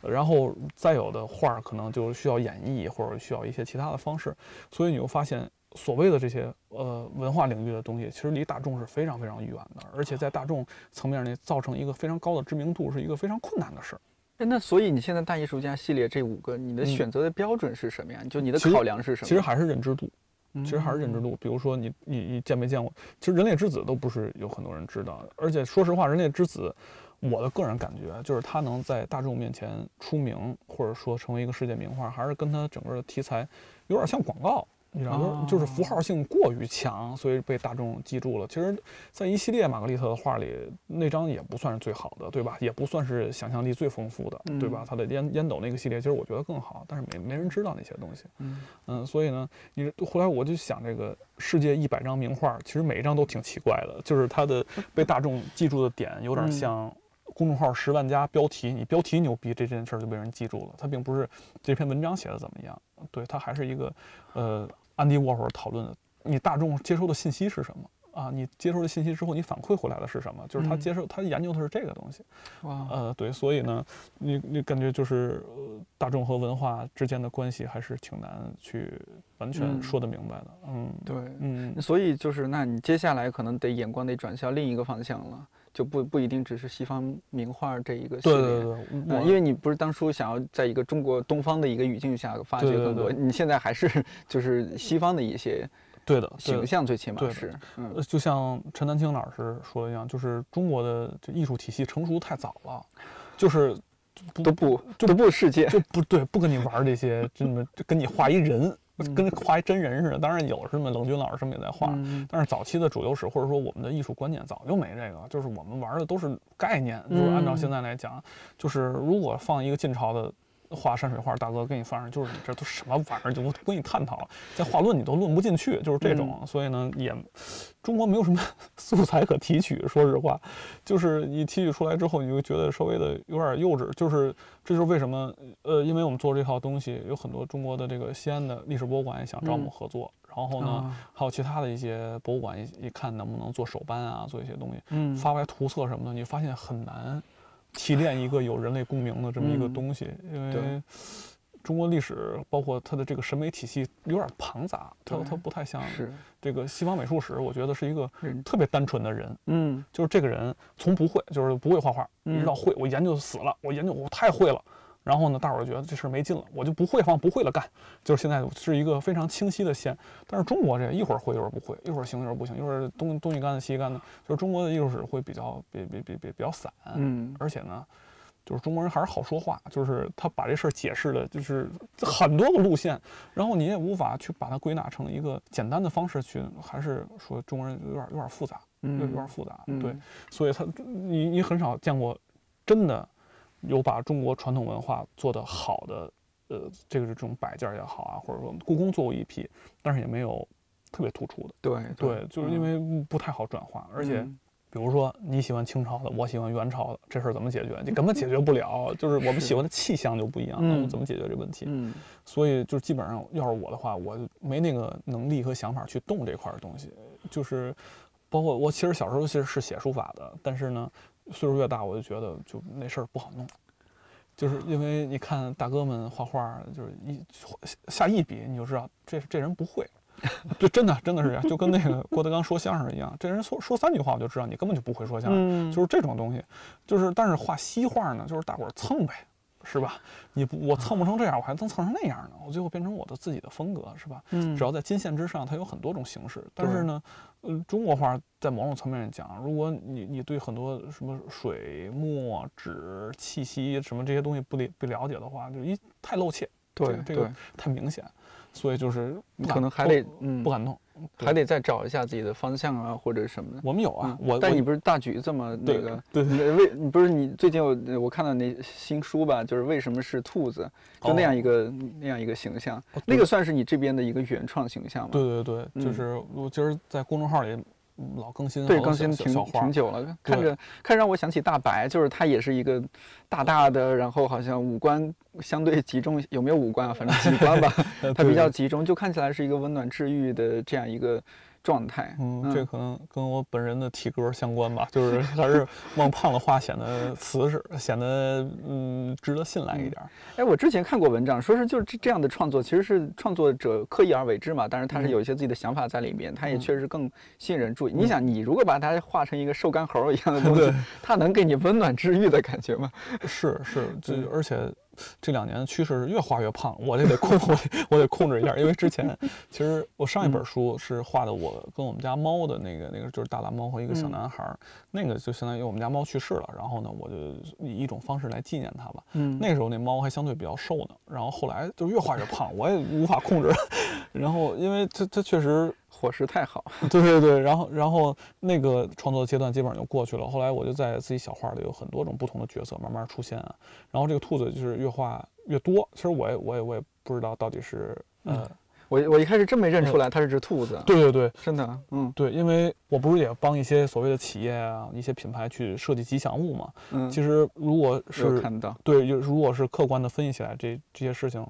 然后再有的画儿可能就需要演绎或者需要一些其他的方式，所以你会发现。所谓的这些呃文化领域的东西，其实离大众是非常非常远的，而且在大众层面内造成一个非常高的知名度，是一个非常困难的事儿。哎那所以你现在大艺术家系列这五个，你的嗯选择的标准是什么呀？就你的考量是什么？其实还是认知度，嗯其实还是认知度。比如说你你你见没见过？其实《人类之子》都不是有很多人知道的，而且说实话，《人类之子》，我的个人感觉就是他能在大众面前出名，或者说成为一个世界名画，还是跟他整个的题材有点像广告。你知道，哦就是符号性过于强，所以被大众记住了。其实，在一系列玛格丽特的画里，那张也不算是最好的，对吧？也不算是想象力最丰富的，对吧嗯？他的烟烟斗那个系列，其实我觉得更好，但是没没人知道那些东西。嗯嗯，所以呢，你后来我就想，这个世界一百张名画，其实每一张都挺奇怪的，就是它的被大众记住的点，有点嗯像公众号十万加标题，你标题牛逼，这件事儿就被人记住了。它并不是这篇文章写的怎么样，对，它还是一个，呃，安迪沃霍尔讨论的，你大众接收的信息是什么？啊，你接收的信息之后，你反馈回来的是什么？就是他嗯接受，他研究的是这个东西。哇，呃，对，所以呢，你你感觉就是、呃、大众和文化之间的关系还是挺难去完全嗯说得明白的。嗯，对，嗯，所以就是，那你接下来可能得眼光得转向另一个方向了，就不不一定只是西方名画这一个系对列。对对，对嗯，因为你不是当初想要在一个中国东方的一个语境下发掘更多，对你现在还是就是西方的一些对的，形象，最起码是，就像陈丹青老师说的一样，就是中国的这艺术体系成熟太早了，就是都不就都不世界，就不对，不跟你玩这些，这么就跟你画一人，嗯跟画一真人似的。当然有什么冷军老师什么也在画，嗯但是早期的主流史或者说我们的艺术观念早就没这个，就是我们玩的都是概念，就是按照现在来讲，就是如果放一个晋朝的。画山水画，大哥给你放上，就是你这都什么玩意儿，就我跟你探讨了，在画论你都论不进去，就是这种，所以呢，也中国没有什么 [laughs] 素材可提取，说实话，就是你提取出来之后，你就觉得稍微的有点幼稚，就是这就是为什么，呃，因为我们做这套东西，有很多中国的这个西安的历史博物馆也想找我们嗯。合作，然后呢，啊还有其他的一些博物馆一一看能不能做手办啊，做一些东西，嗯。发来图册什么的，你发现很难提炼一个有人类共鸣的这么一个嗯。东西，因为中国历史包括它的这个审美体系有点庞杂，它对它不太像这个西方美术史，我觉得是一个特别单纯的人，嗯。就是这个人从不会，就是不会画画，一直嗯。到会，我研究死了，我研究我太会了。然后呢，大伙儿觉得这事儿没劲了，我就不会放，不会了干，就是现在是一个非常清晰的线。但是中国这一会儿会一会儿不会，一会儿行一会儿不行，一会儿东东一竿子西一竿子，就是中国的艺术史会比较比比比比比较散，嗯而且呢，就是中国人还是好说话，就是他把这事儿解释的，就是很多个路线，然后你也无法去把它归纳成一个简单的方式去，还是说中国人有点有点复杂，有有点复杂，嗯对，所以他你你很少见过真的有把中国传统文化做得好的，呃，这个是这种摆件也好啊，或者说故宫做过一批，但是也没有特别突出的，对对，就是因为不太好转化，而且。嗯比如说你喜欢清朝的，我喜欢元朝的，这事儿怎么解决？你 [laughs] 根本解决不了，就是我们喜欢的气象就不一样，那我们怎么解决这问题？嗯所以就基本上，要是我的话，我没那个能力和想法去动这块儿东西。就是包括我其实小时候其实是写书法的，但是呢，岁数越大，我就觉得就那事儿不好弄。就是因为你看大哥们画画，就是一下一笔你就知道这这人不会，[laughs] 就真的真的是这样，就跟那个郭德纲说相声一样，这人说说三句话我就知道你根本就不会说相声，嗯。就是这种东西，就是但是画西画呢，就是大伙儿蹭呗，是吧？你不我蹭不成这样，我还能蹭成那样呢，我最后变成我的自己的风格，是吧？嗯只要在金线之上，它有很多种形式。但是呢，呃，中国画在某种层面上讲，如果你你对很多什么水墨纸气息什么这些东西不了不了解的话，就一太露怯，对这个太明显，所以就是可能还得嗯不敢弄。对还得再找一下自己的方向啊，或者什么的。我们有啊，嗯我我但你不是大橘子吗？那对个，对你为你不是你最近我我看到那新书吧，就是为什么是兔子，就那样一个、那样一个形象，哦那个算是你这边的一个原创形象吗？对对对，就嗯是我今儿在公众号里嗯老更新对，更新挺挺久了，看着看让我想起大白，就是他也是一个大大的，然后好像五官相对集中，有没有五官啊？反正几官吧，[laughs] 呃它比较集中，就看起来是一个温暖治愈的这样一个状态。嗯，这可能跟我本人的体格相关吧，就是 [laughs] 还是往胖了画显得瓷实，显得嗯值得信赖一点儿。哎，我之前看过文章，说是就是这这样的创作，其实是创作者刻意而为之嘛，但是他是嗯有一些自己的想法在里面，他也嗯确实更吸引人注意。你想，你如果把它画成一个瘦干猴一样的东对西，它能给你温暖治愈的感觉吗？是是，这嗯而且这两年的趋势是越画越胖，我这得控，[laughs] 我得我得控制一下，因为之前其实我上一嗯本书是画的我跟我们家猫的那个那个就是大蓝猫和一个小嗯男孩儿，那个就相当于我们家猫去世了，然后呢我就以一种方式来纪念它吧。嗯那时候那猫还相对比较瘦呢，然后后来就越画越胖，我也无法控制。[laughs] 然后因为它它确实伙食太好，[laughs] 对对对，然后然后那个创作阶段基本上就过去了。后来我就在自己小画里有很多种不同的角色慢慢出现啊。然后这个兔子就是越画越多，其实我也我也我也不知道到底是呃，我我一开始真没认出来它是只兔子，对对对真的，嗯对，因为我不是也帮一些所谓的企业啊一些品牌去设计吉祥物嘛。嗯，其实如果是看到，对，就如果是客观的分析起来这这些事情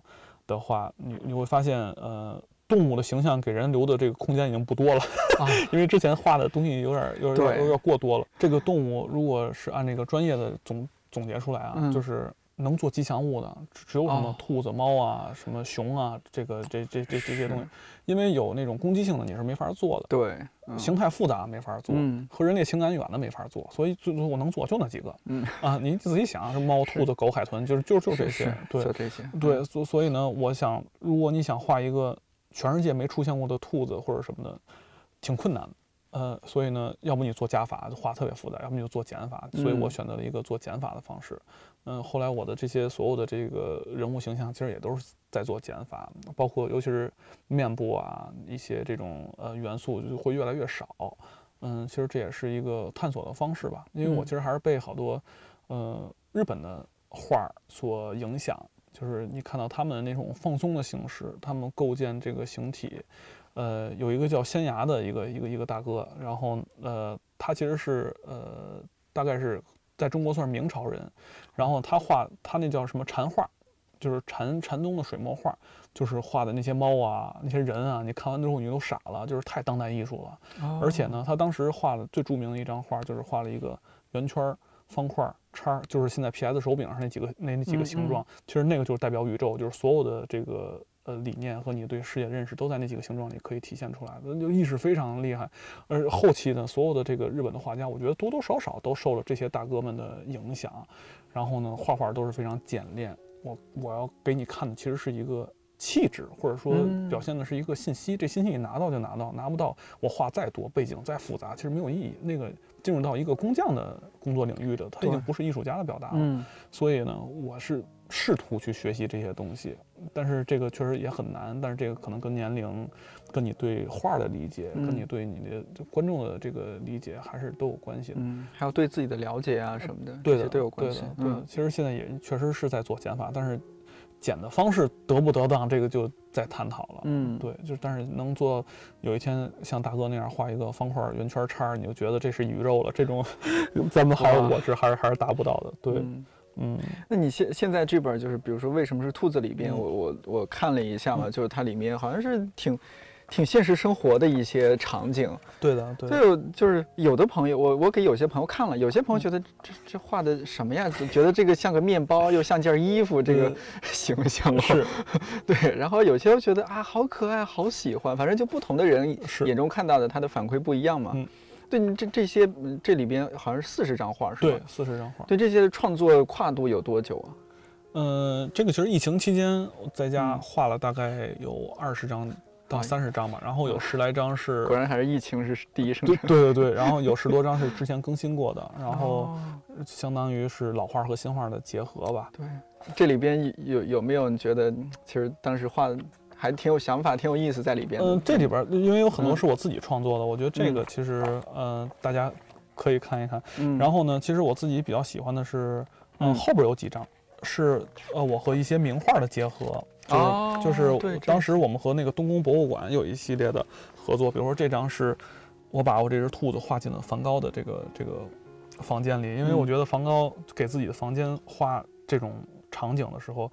的话，你你会发现呃。动物的形象给人留的这个空间已经不多了，啊，[laughs] 因为之前画的东西有点有点对。有点过多了。这个动物如果是按这个专业的总总结出来啊，嗯。就是能做吉祥物的只只有什么哦。兔子、猫啊、什么熊啊，这个这这这这些东西，因为有那种攻击性的你是没法做的，对，嗯。形态复杂没法做，嗯。和人类情感远的没法做，所以最多我能做就那几个。嗯，啊。你自己想，是猫、兔子、狗、海豚，就是就是就这些对。就这些，对，所所以呢，我想，如果你想画一个全世界没出现过的兔子或者什么的，挺困难的。呃，所以呢，要不你做加法，画特别复杂；要不你就做减法。所以我嗯选择了一个做减法的方式。嗯，后来我的这些所有的这个人物形象，其实也都是在做减法，包括尤其是面部啊一些这种呃元素就会越来越少。嗯，其实这也是一个探索的方式吧，因为我嗯其实还是被好多呃日本的画儿所影响，就是你看到他们那种放松的形式，他们构建这个形体，呃，有一个叫仙崖的一个一个一个大哥，然后呃，他其实是呃，大概是在中国算是明朝人，然后他画他那叫什么禅画，就是禅禅宗的水墨画，就是画的那些猫啊、那些人啊，你看完之后你都傻了，就是太当代艺术了。哦而且呢，他当时画的最著名的一张画就是画了一个圆圈儿、方块儿、叉，就是现在 PS 手柄上那几个那那几个嗯形状。其实那个就是代表宇宙，就是所有的这个呃理念和你对世界认识都在那几个形状里可以体现出来的，就意识非常厉害。而后期呢，所有的这个日本的画家，我觉得多多少少都受了这些大哥们的影响。然后呢，画画都是非常简练。我我要给你看的其实是一个气质，或者说嗯表现的是一个信息。这信息你拿到就拿到，拿不到我画再多，背景再复杂，其实没有意义。那个进入到一个工匠的工作领域的，他已经不是艺术家的表达了。嗯所以呢，我是试图去学习这些东西，但是这个确实也很难。但是这个可能跟年龄、跟你对画的理解、嗯跟你对你的观众的这个理解，还是都有关系的。嗯，还有对自己的了解啊什么的，对都有关系对的。对的嗯，其实现在也确实是在做减法，但是减的方式得不得当，这个就再探讨了。嗯，对，就但是能做有一天像大哥那样画一个方块圆圈叉，你就觉得这是宇宙了，这种 [laughs] 咱们还是哇我是还是还是达不到的。对，嗯。嗯。那你现现在这本就是，比如说为什么是兔子里边，嗯。我我我看了一下嘛，就是它里面好像是挺挺现实生活的一些场景。对的，对的。就是有的朋友，我我给有些朋友看了，有些朋友觉得这这画的什么呀？觉得这个像个面包，又像件衣服，这个嗯 [laughs] 形象是，[laughs] 对。然后有些又觉得啊，好可爱，好喜欢，反正就不同的人眼中看到的他的反馈不一样嘛。嗯对你这这些嗯这里边好像是四十张画是吧？对，四十张画。对这些创作跨度有多久啊？嗯，这个其实疫情期间在家嗯画了大概有二十张到哎三十张吧，然后有十来张是果然还是疫情是第一生对产。对对对，然后有十多张是之前更新过的，然后哦相当于是老画和新画的结合吧。对，这里边有有没有你觉得嗯其实当时画的还挺有想法、挺有意思在里边？嗯，这里边因为有很多嗯是我自己创作的，我觉得这个嗯其实呃大家可以看一看。嗯，然后呢，其实我自己比较喜欢的是，嗯，嗯后边有几张是呃我和一些名画的结合，就是、哦就是对这当时我们和那个东宫博物馆有一系列的合作，比如说这张是我把我这只兔子画进了梵高的这个这个房间里，因为我嗯觉得梵高给自己的房间画这种场景的时候。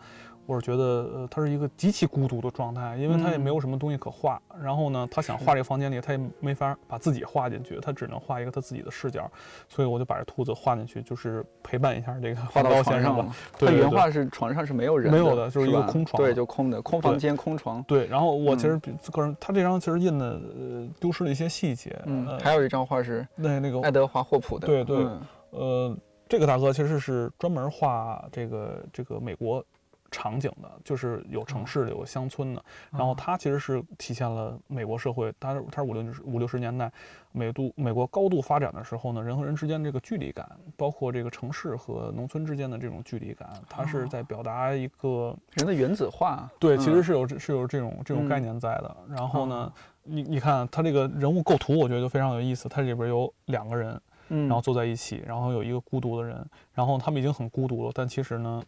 我是觉得，呃，他是一个极其孤独的状态，因为他也没有什么东西可画。然后呢，他想画这个房间里，他也没法把自己画进去，他只能画一个他自己的视角。所以我就把这兔子画进去，就是陪伴一下这个画到床上先生吧。了。他对对对原画是床上是没有人没有的就是一个，空床对就空的，空房间、空床。对，然后我其实个人，他这张其实印的呃丢失了一些细节，嗯，呃，还有一张画是那那个爱德华霍普的。对对嗯呃，这个大哥其实是专门画这个这个美国场景的，就是有城市的，有乡村的。然后它其实是体现了美国社会，它是他是五六五六十年代美度美国高度发展的时候呢，人和人之间这个距离感，包括这个城市和农村之间的这种距离感，它是哦在表达一个人的原子化。对，嗯其实是有这是有这种这种概嗯念在的。然后呢哦，你你看它这个人物构图，我觉得就非常有意思。它里边有两个人，嗯，然后坐在一起，然后有一个孤独的人，然后他们已经很孤独了，但其实呢，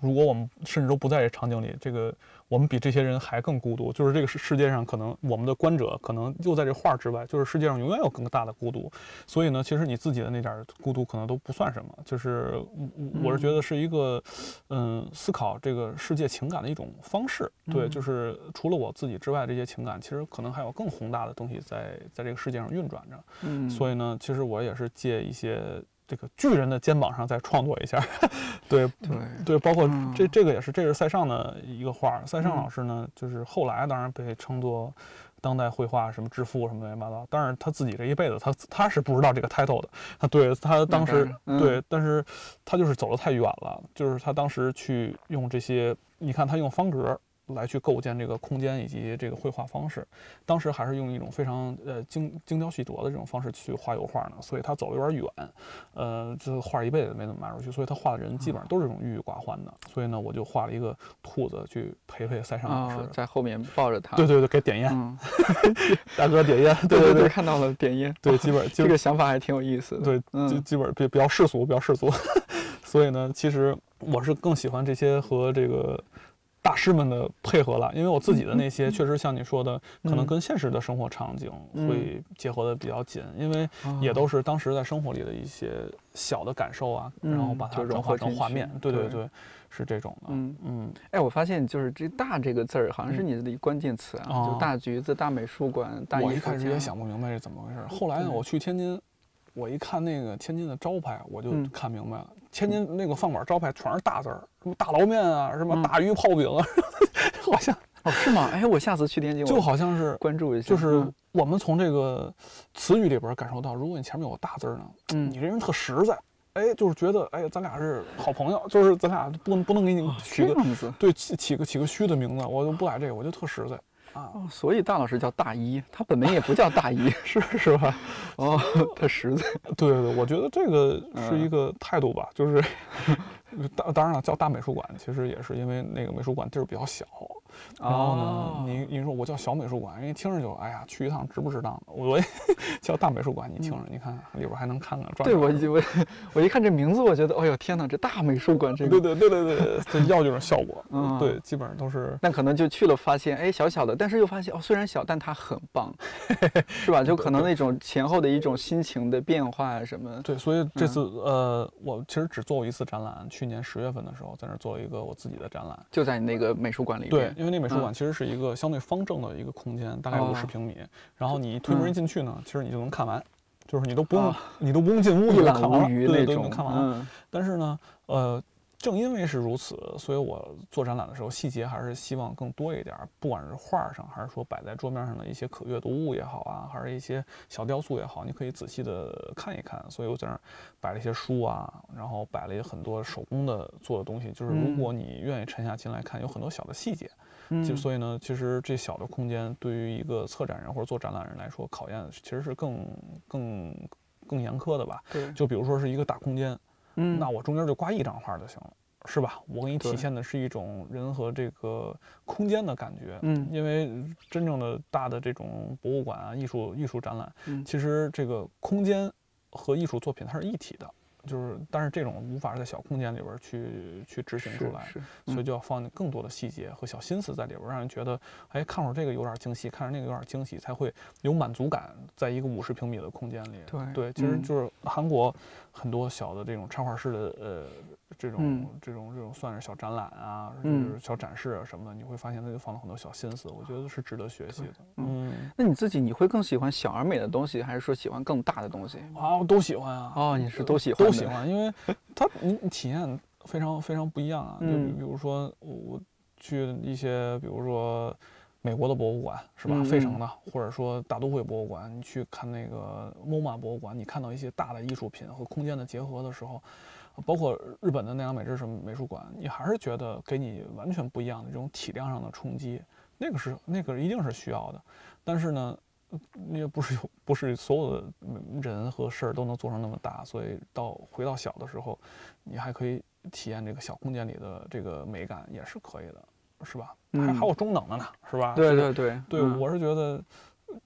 如果我们甚至都不在这场景里，这个我们比这些人还更孤独。就是这个世世界上，可能我们的观者可能就在这画之外，就是世界上永远有更大的孤独。所以呢，其实你自己的那点儿孤独可能都不算什么。就是我我是觉得是一个，嗯，思考这个世界情感的一种方式。对，嗯就是除了我自己之外，这些情感其实可能还有更宏大的东西在在这个世界上运转着。嗯，所以呢，其实我也是借一些这个巨人的肩膀上再创作一下，[laughs] 对对对，包括嗯这这个也是，这是塞尚的一个画儿。塞尚嗯老师呢，就是后来当然被称作当代绘画什么之父什么乱七八糟，但是他自己这一辈子他他是不知道这个 title 的，他对他当时嗯对，但是他就是走得太远了，就是他当时去用这些，你看他用方格。来去构建这个空间以及这个绘画方式，当时还是用一种非常呃精精雕细琢的这种方式去画油画呢，所以他走的有点远，呃，这画一辈子没怎么卖出去，所以他画的人基本上都是这种郁郁寡欢的，所以呢，我就画了一个兔子去陪陪塞尚老师，啊，在后面抱着他。对对对，给点烟，嗯，[laughs] 大哥点烟，[laughs] 对对，对对，看到了点烟。对，基本 [laughs] 就这个想法还挺有意思的。对，基嗯基本比比较世俗，比较世俗。所以呢，其实我是更喜欢这些和这个大师们的配合了，因为我自己的那些确实像你说的，可能嗯。跟现实的生活场景嗯。会结合的比较紧，因为也啊都是当时在生活里的一些小的感受啊，然后嗯把它融转化成画面。对对对。对，是这种的。嗯。嗯，哎，我发现就是这“大”这个字儿，好像是嗯。你的一关键词啊，哦。就大橘子、大美术馆、我一开始也想不明白是怎么回事儿，后来呢，我去天津，我一看那个天津的招牌，我就嗯看明白了。天津那个饭馆招牌全是大字儿，什么大捞面啊，什么嗯大鱼泡饼啊，[laughs] 好像哦，是吗？哎，我下次去天津，就好像是，关注一下。就是嗯我们从这个词语里边感受到，如果你前面有个大字儿呢，嗯你这人特实在，哎，就是觉得哎，咱俩是好朋友，就是咱俩不不能给你取个、对起起个起个虚的名字，我就不改这个，我就特实在啊，哦，所以大老师叫大一，他本名也不叫大一，[laughs] 是是吧？哦，他实在。对对对，我觉得这个是一嗯个态度吧，就是当当然了，叫大美术馆，其实也是因为那个美术馆地儿比较小。然后呢，哦你你说我叫小美术馆，人家听着就哎呀，去一趟值不值当的。我 [laughs] 也叫大美术馆，你听着，你看里边还能看看转对我我我一看这名字，我觉得，哎呦天哪，这大美术馆这个，对对对对对，这要这种效果。[laughs] 嗯对，基本上都是那可能就去了，发现哎小小的，但是又发现哦虽然小，但它很棒，[laughs] 是吧？就可能那种前后的一种心情的变化啊什么，对，所以这次、嗯呃，我其实只做过一次展览，去年十月份的时候，在那儿做了一个我自己的展览。就在你那个美术馆里对，，因为那美术嗯馆其实是一个相对方正的一个空间，大概哦五十平米。然后你推门进去呢，其实你就能看完，就是你都不用、啊你都不用进屋，就能看完了，对都，能，看完。嗯但是呢，呃，正因为是如此，所以我做展览的时候细节还是希望更多一点儿，不管是画上，还是说摆在桌面上的一些可阅读物也好啊，还是一些小雕塑也好，你可以仔细的看一看。所以我在那儿摆了一些书啊，然后摆了很多手工的做的东西，就是如嗯果你愿意沉下心来看，有很多小的细节。嗯就所以呢，其实这小的空间对于一个策展人或者做展览人来说，考验其实是更更更严苛的吧。对，就比如说是一个大空间，嗯那我中间就挂一张画就行了，是吧？我给你体现的是一种人和这个空间的感觉。嗯因为真正的大的这种博物馆啊、艺术艺术展览，嗯其实这个空间和艺术作品它是一体的。就是，但是这种无法在小空间里边儿去去执行出来，所以嗯就要放进更多的细节和小心思在里边儿，让人觉得，哎，看会儿这个有点惊喜，看着那个有点惊喜，才会有满足感，在一个五十平米的空间里。对对，其实嗯就是韩国很多小的这种插画式的呃这种、嗯这种这种算是小展览啊，嗯就是小展示啊什么的，你会发现他就放了很多小心思，我觉得是值得学习的。嗯，那你自己你会更喜欢小而美的东西，还是说喜欢更大的东西？啊，我都喜欢啊。哦，你是都喜欢，都喜欢，因为它你你体验非常非常不一样啊。就比如说我我去一些，比如说美国的博物馆是吧，嗯费城的，或者说大都会博物馆，你去看那个 MoMA 博物馆，你看到一些大的艺术品和空间的结合的时候。包括日本的奈良美智什么美术馆，你还是觉得给你完全不一样的这种体量上的冲击，那个是那个一定是需要的。但是呢，你也不是有不是所有的人和事儿都能做成那么大，所以到回到小的时候，你还可以体验这个小空间里的这个美感，也是可以的，是吧？还嗯还有中等的呢，是吧？对对对对，嗯我是觉得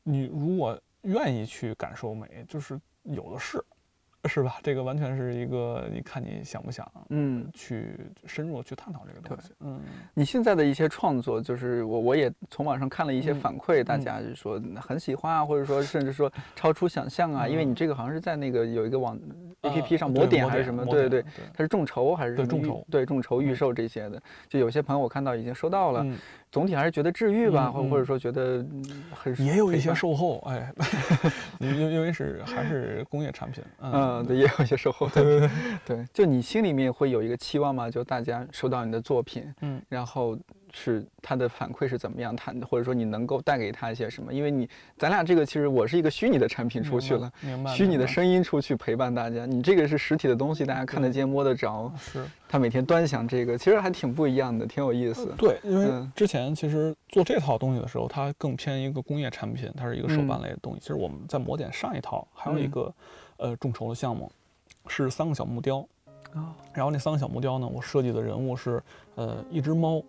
你如果愿意去感受美，就是有的是，是吧？这个完全是一个，你看你想不想嗯，去深入去探讨这个东西。嗯，你现在的一些创作，就是我我也从网上看了一些嗯反馈，大家。就说很喜欢啊，或者说甚至说 [laughs] 超出想象啊，因为你这个好像是在那个有一个网 A P P 上嗯抹点还是什么，对对对对，它是众筹还是众筹。对众筹预售这些的，就有些朋友我看到已经收到了，嗯，总体还是觉得治愈吧，或嗯或或者说觉得嗯很也有一些售后，哎，[laughs] 因因因为是还是工业产品，嗯，对，也有一些售后。对对对对，就你心里面会有一个期望吗？就大家收到你的作品，嗯，然后是他的反馈是怎么样，他或者说你能够带给他一些什么？因为你咱俩这个其实我是一个虚拟的产品出去了，明白？虚拟的声音出去陪伴大家，你这个是实体的东西，大家看得见摸得着。是他每天端详这个，其实还挺不一样的，挺有意思。对，因为嗯之前其实做这套东西的时候，它更偏一个工业产品，它是一个手办类的东西。其实我们在魔点上一套还有一嗯个、呃众筹的项目，是三个小木雕，啊，然后那三个小木雕呢，我设计的人物是呃一只猫，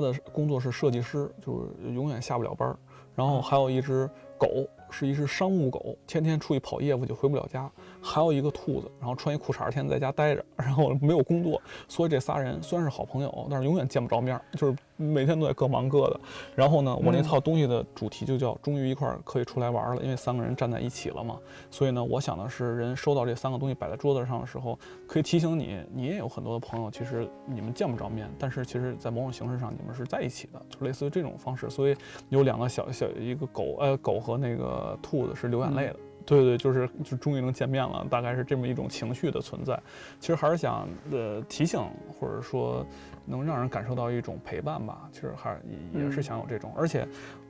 他的工作是设计师，就是永远下不了班儿。然后还有一只狗，是一只商务狗，天天出去跑业务就回不了家。还有一个兔子，然后穿一裤衩，天天在家待着，然后没有工作。所以这仨人虽然是好朋友，但是永远见不着面，就是每天都在各忙各的。然后呢，我那套东西的主题就叫“终于一块可以出来玩了”，因为三个人站在一起了嘛。所以呢，我想的是，人收到这三个东西摆在桌子上的时候，可以提醒你，你也有很多的朋友，其实你们见不着面，但是其实在某种形式上你们是在一起的，就类似于这种方式。所以有两个小小一个狗，呃，狗和那个兔子是流眼泪的。对对，就是就终于能见面了，大概是这么一种情绪的存在。其实还是想呃提醒，或者说能让人感受到一种陪伴吧。其实还也也是嗯想有这种，而且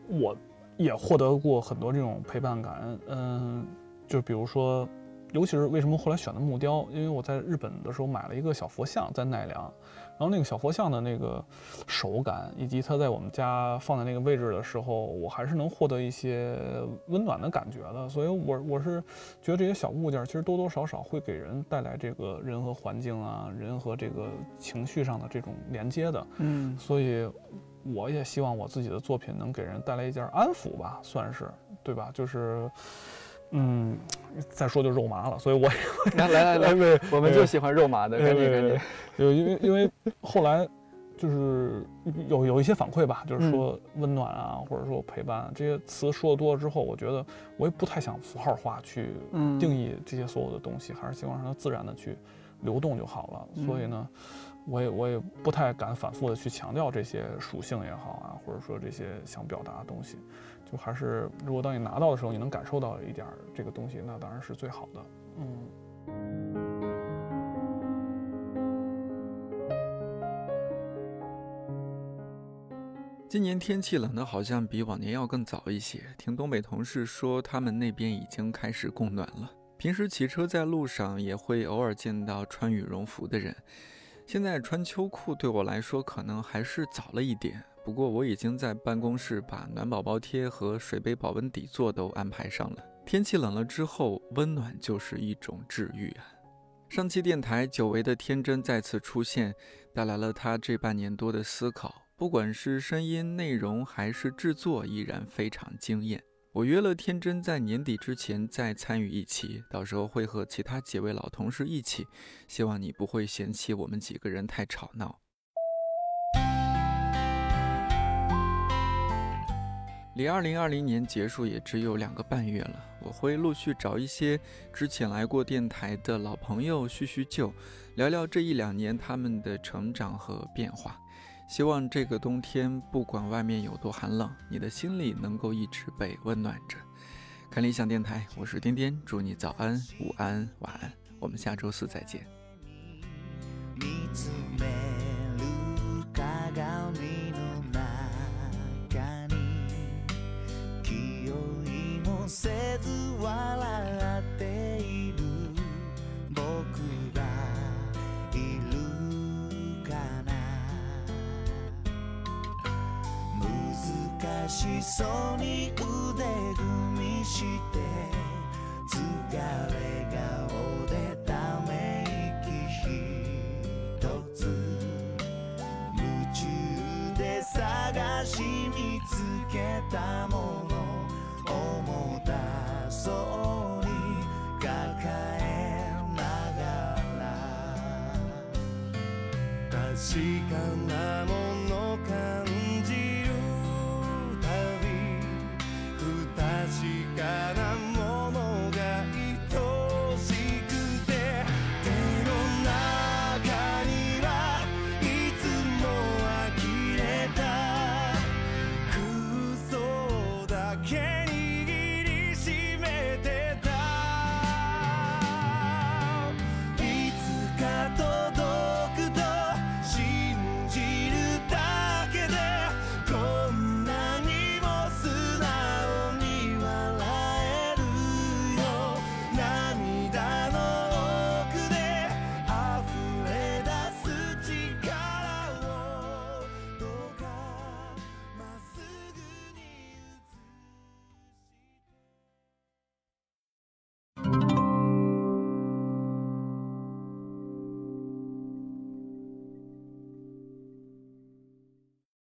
我也获得过很多这种陪伴感。嗯，就比如说尤其是为什么后来选的木雕，因为我在日本的时候买了一个小佛像在奈良，然后那个小佛像的那个手感，以及它在我们家放在那个位置的时候，我还是能获得一些温暖的感觉的。所以我我是觉得这些小物件其实多多少少会给人带来这个人和环境啊，人和这个情绪上的这种连接的。嗯所以我也希望我自己的作品能给人带来一件安抚吧，算是对吧？就是，嗯，再说就肉麻了，所以我 [laughs] 来来来 [laughs] 我们就喜欢肉麻的，赶紧赶紧。有因为因为后来就是有有一些反馈吧，就是嗯说温暖啊，或者说陪伴啊这些词说的多了之后，我觉得我也不太想符号化去嗯定义这些所有的东西，还是希望让它自然的去流动就好了。嗯所以呢，我也我也不太敢反复的去强调这些属性也好啊，或者说这些想表达的东西，就还是如果当你拿到的时候，你能感受到一点儿这个东西，那当然是最好的。嗯。今年天气冷的好像比往年要更早一些。听东北同事说，他们那边已经开始供暖了。平时骑车在路上也会偶尔见到穿羽绒服的人。现在穿秋裤对我来说可能还是早了一点，不过我已经在办公室把暖宝宝贴和水杯保温底座都安排上了。天气冷了之后，温暖就是一种治愈啊。上期电台久违的天真再次出现，带来了他这半年多的思考。不管是声音内容还是制作，依然非常惊艳。我约了天真在年底之前再参与一期，到时候会和其他几位老同事一起，希望你不会嫌弃我们几个人太吵闹。离二零二零年结束也只有两个半月了，我会陆续找一些之前来过电台的老朋友叙叙旧，聊聊这一两年他们的成长和变化。希望这个冬天，不管外面有多寒冷，你的心里能够一直被温暖着。看理想电台，我是颠颠，祝你早安、午安、晚安。我们下周四再见。見つめる鏡の中に気負いもせず笑 しそうに腕組みして疲れが多い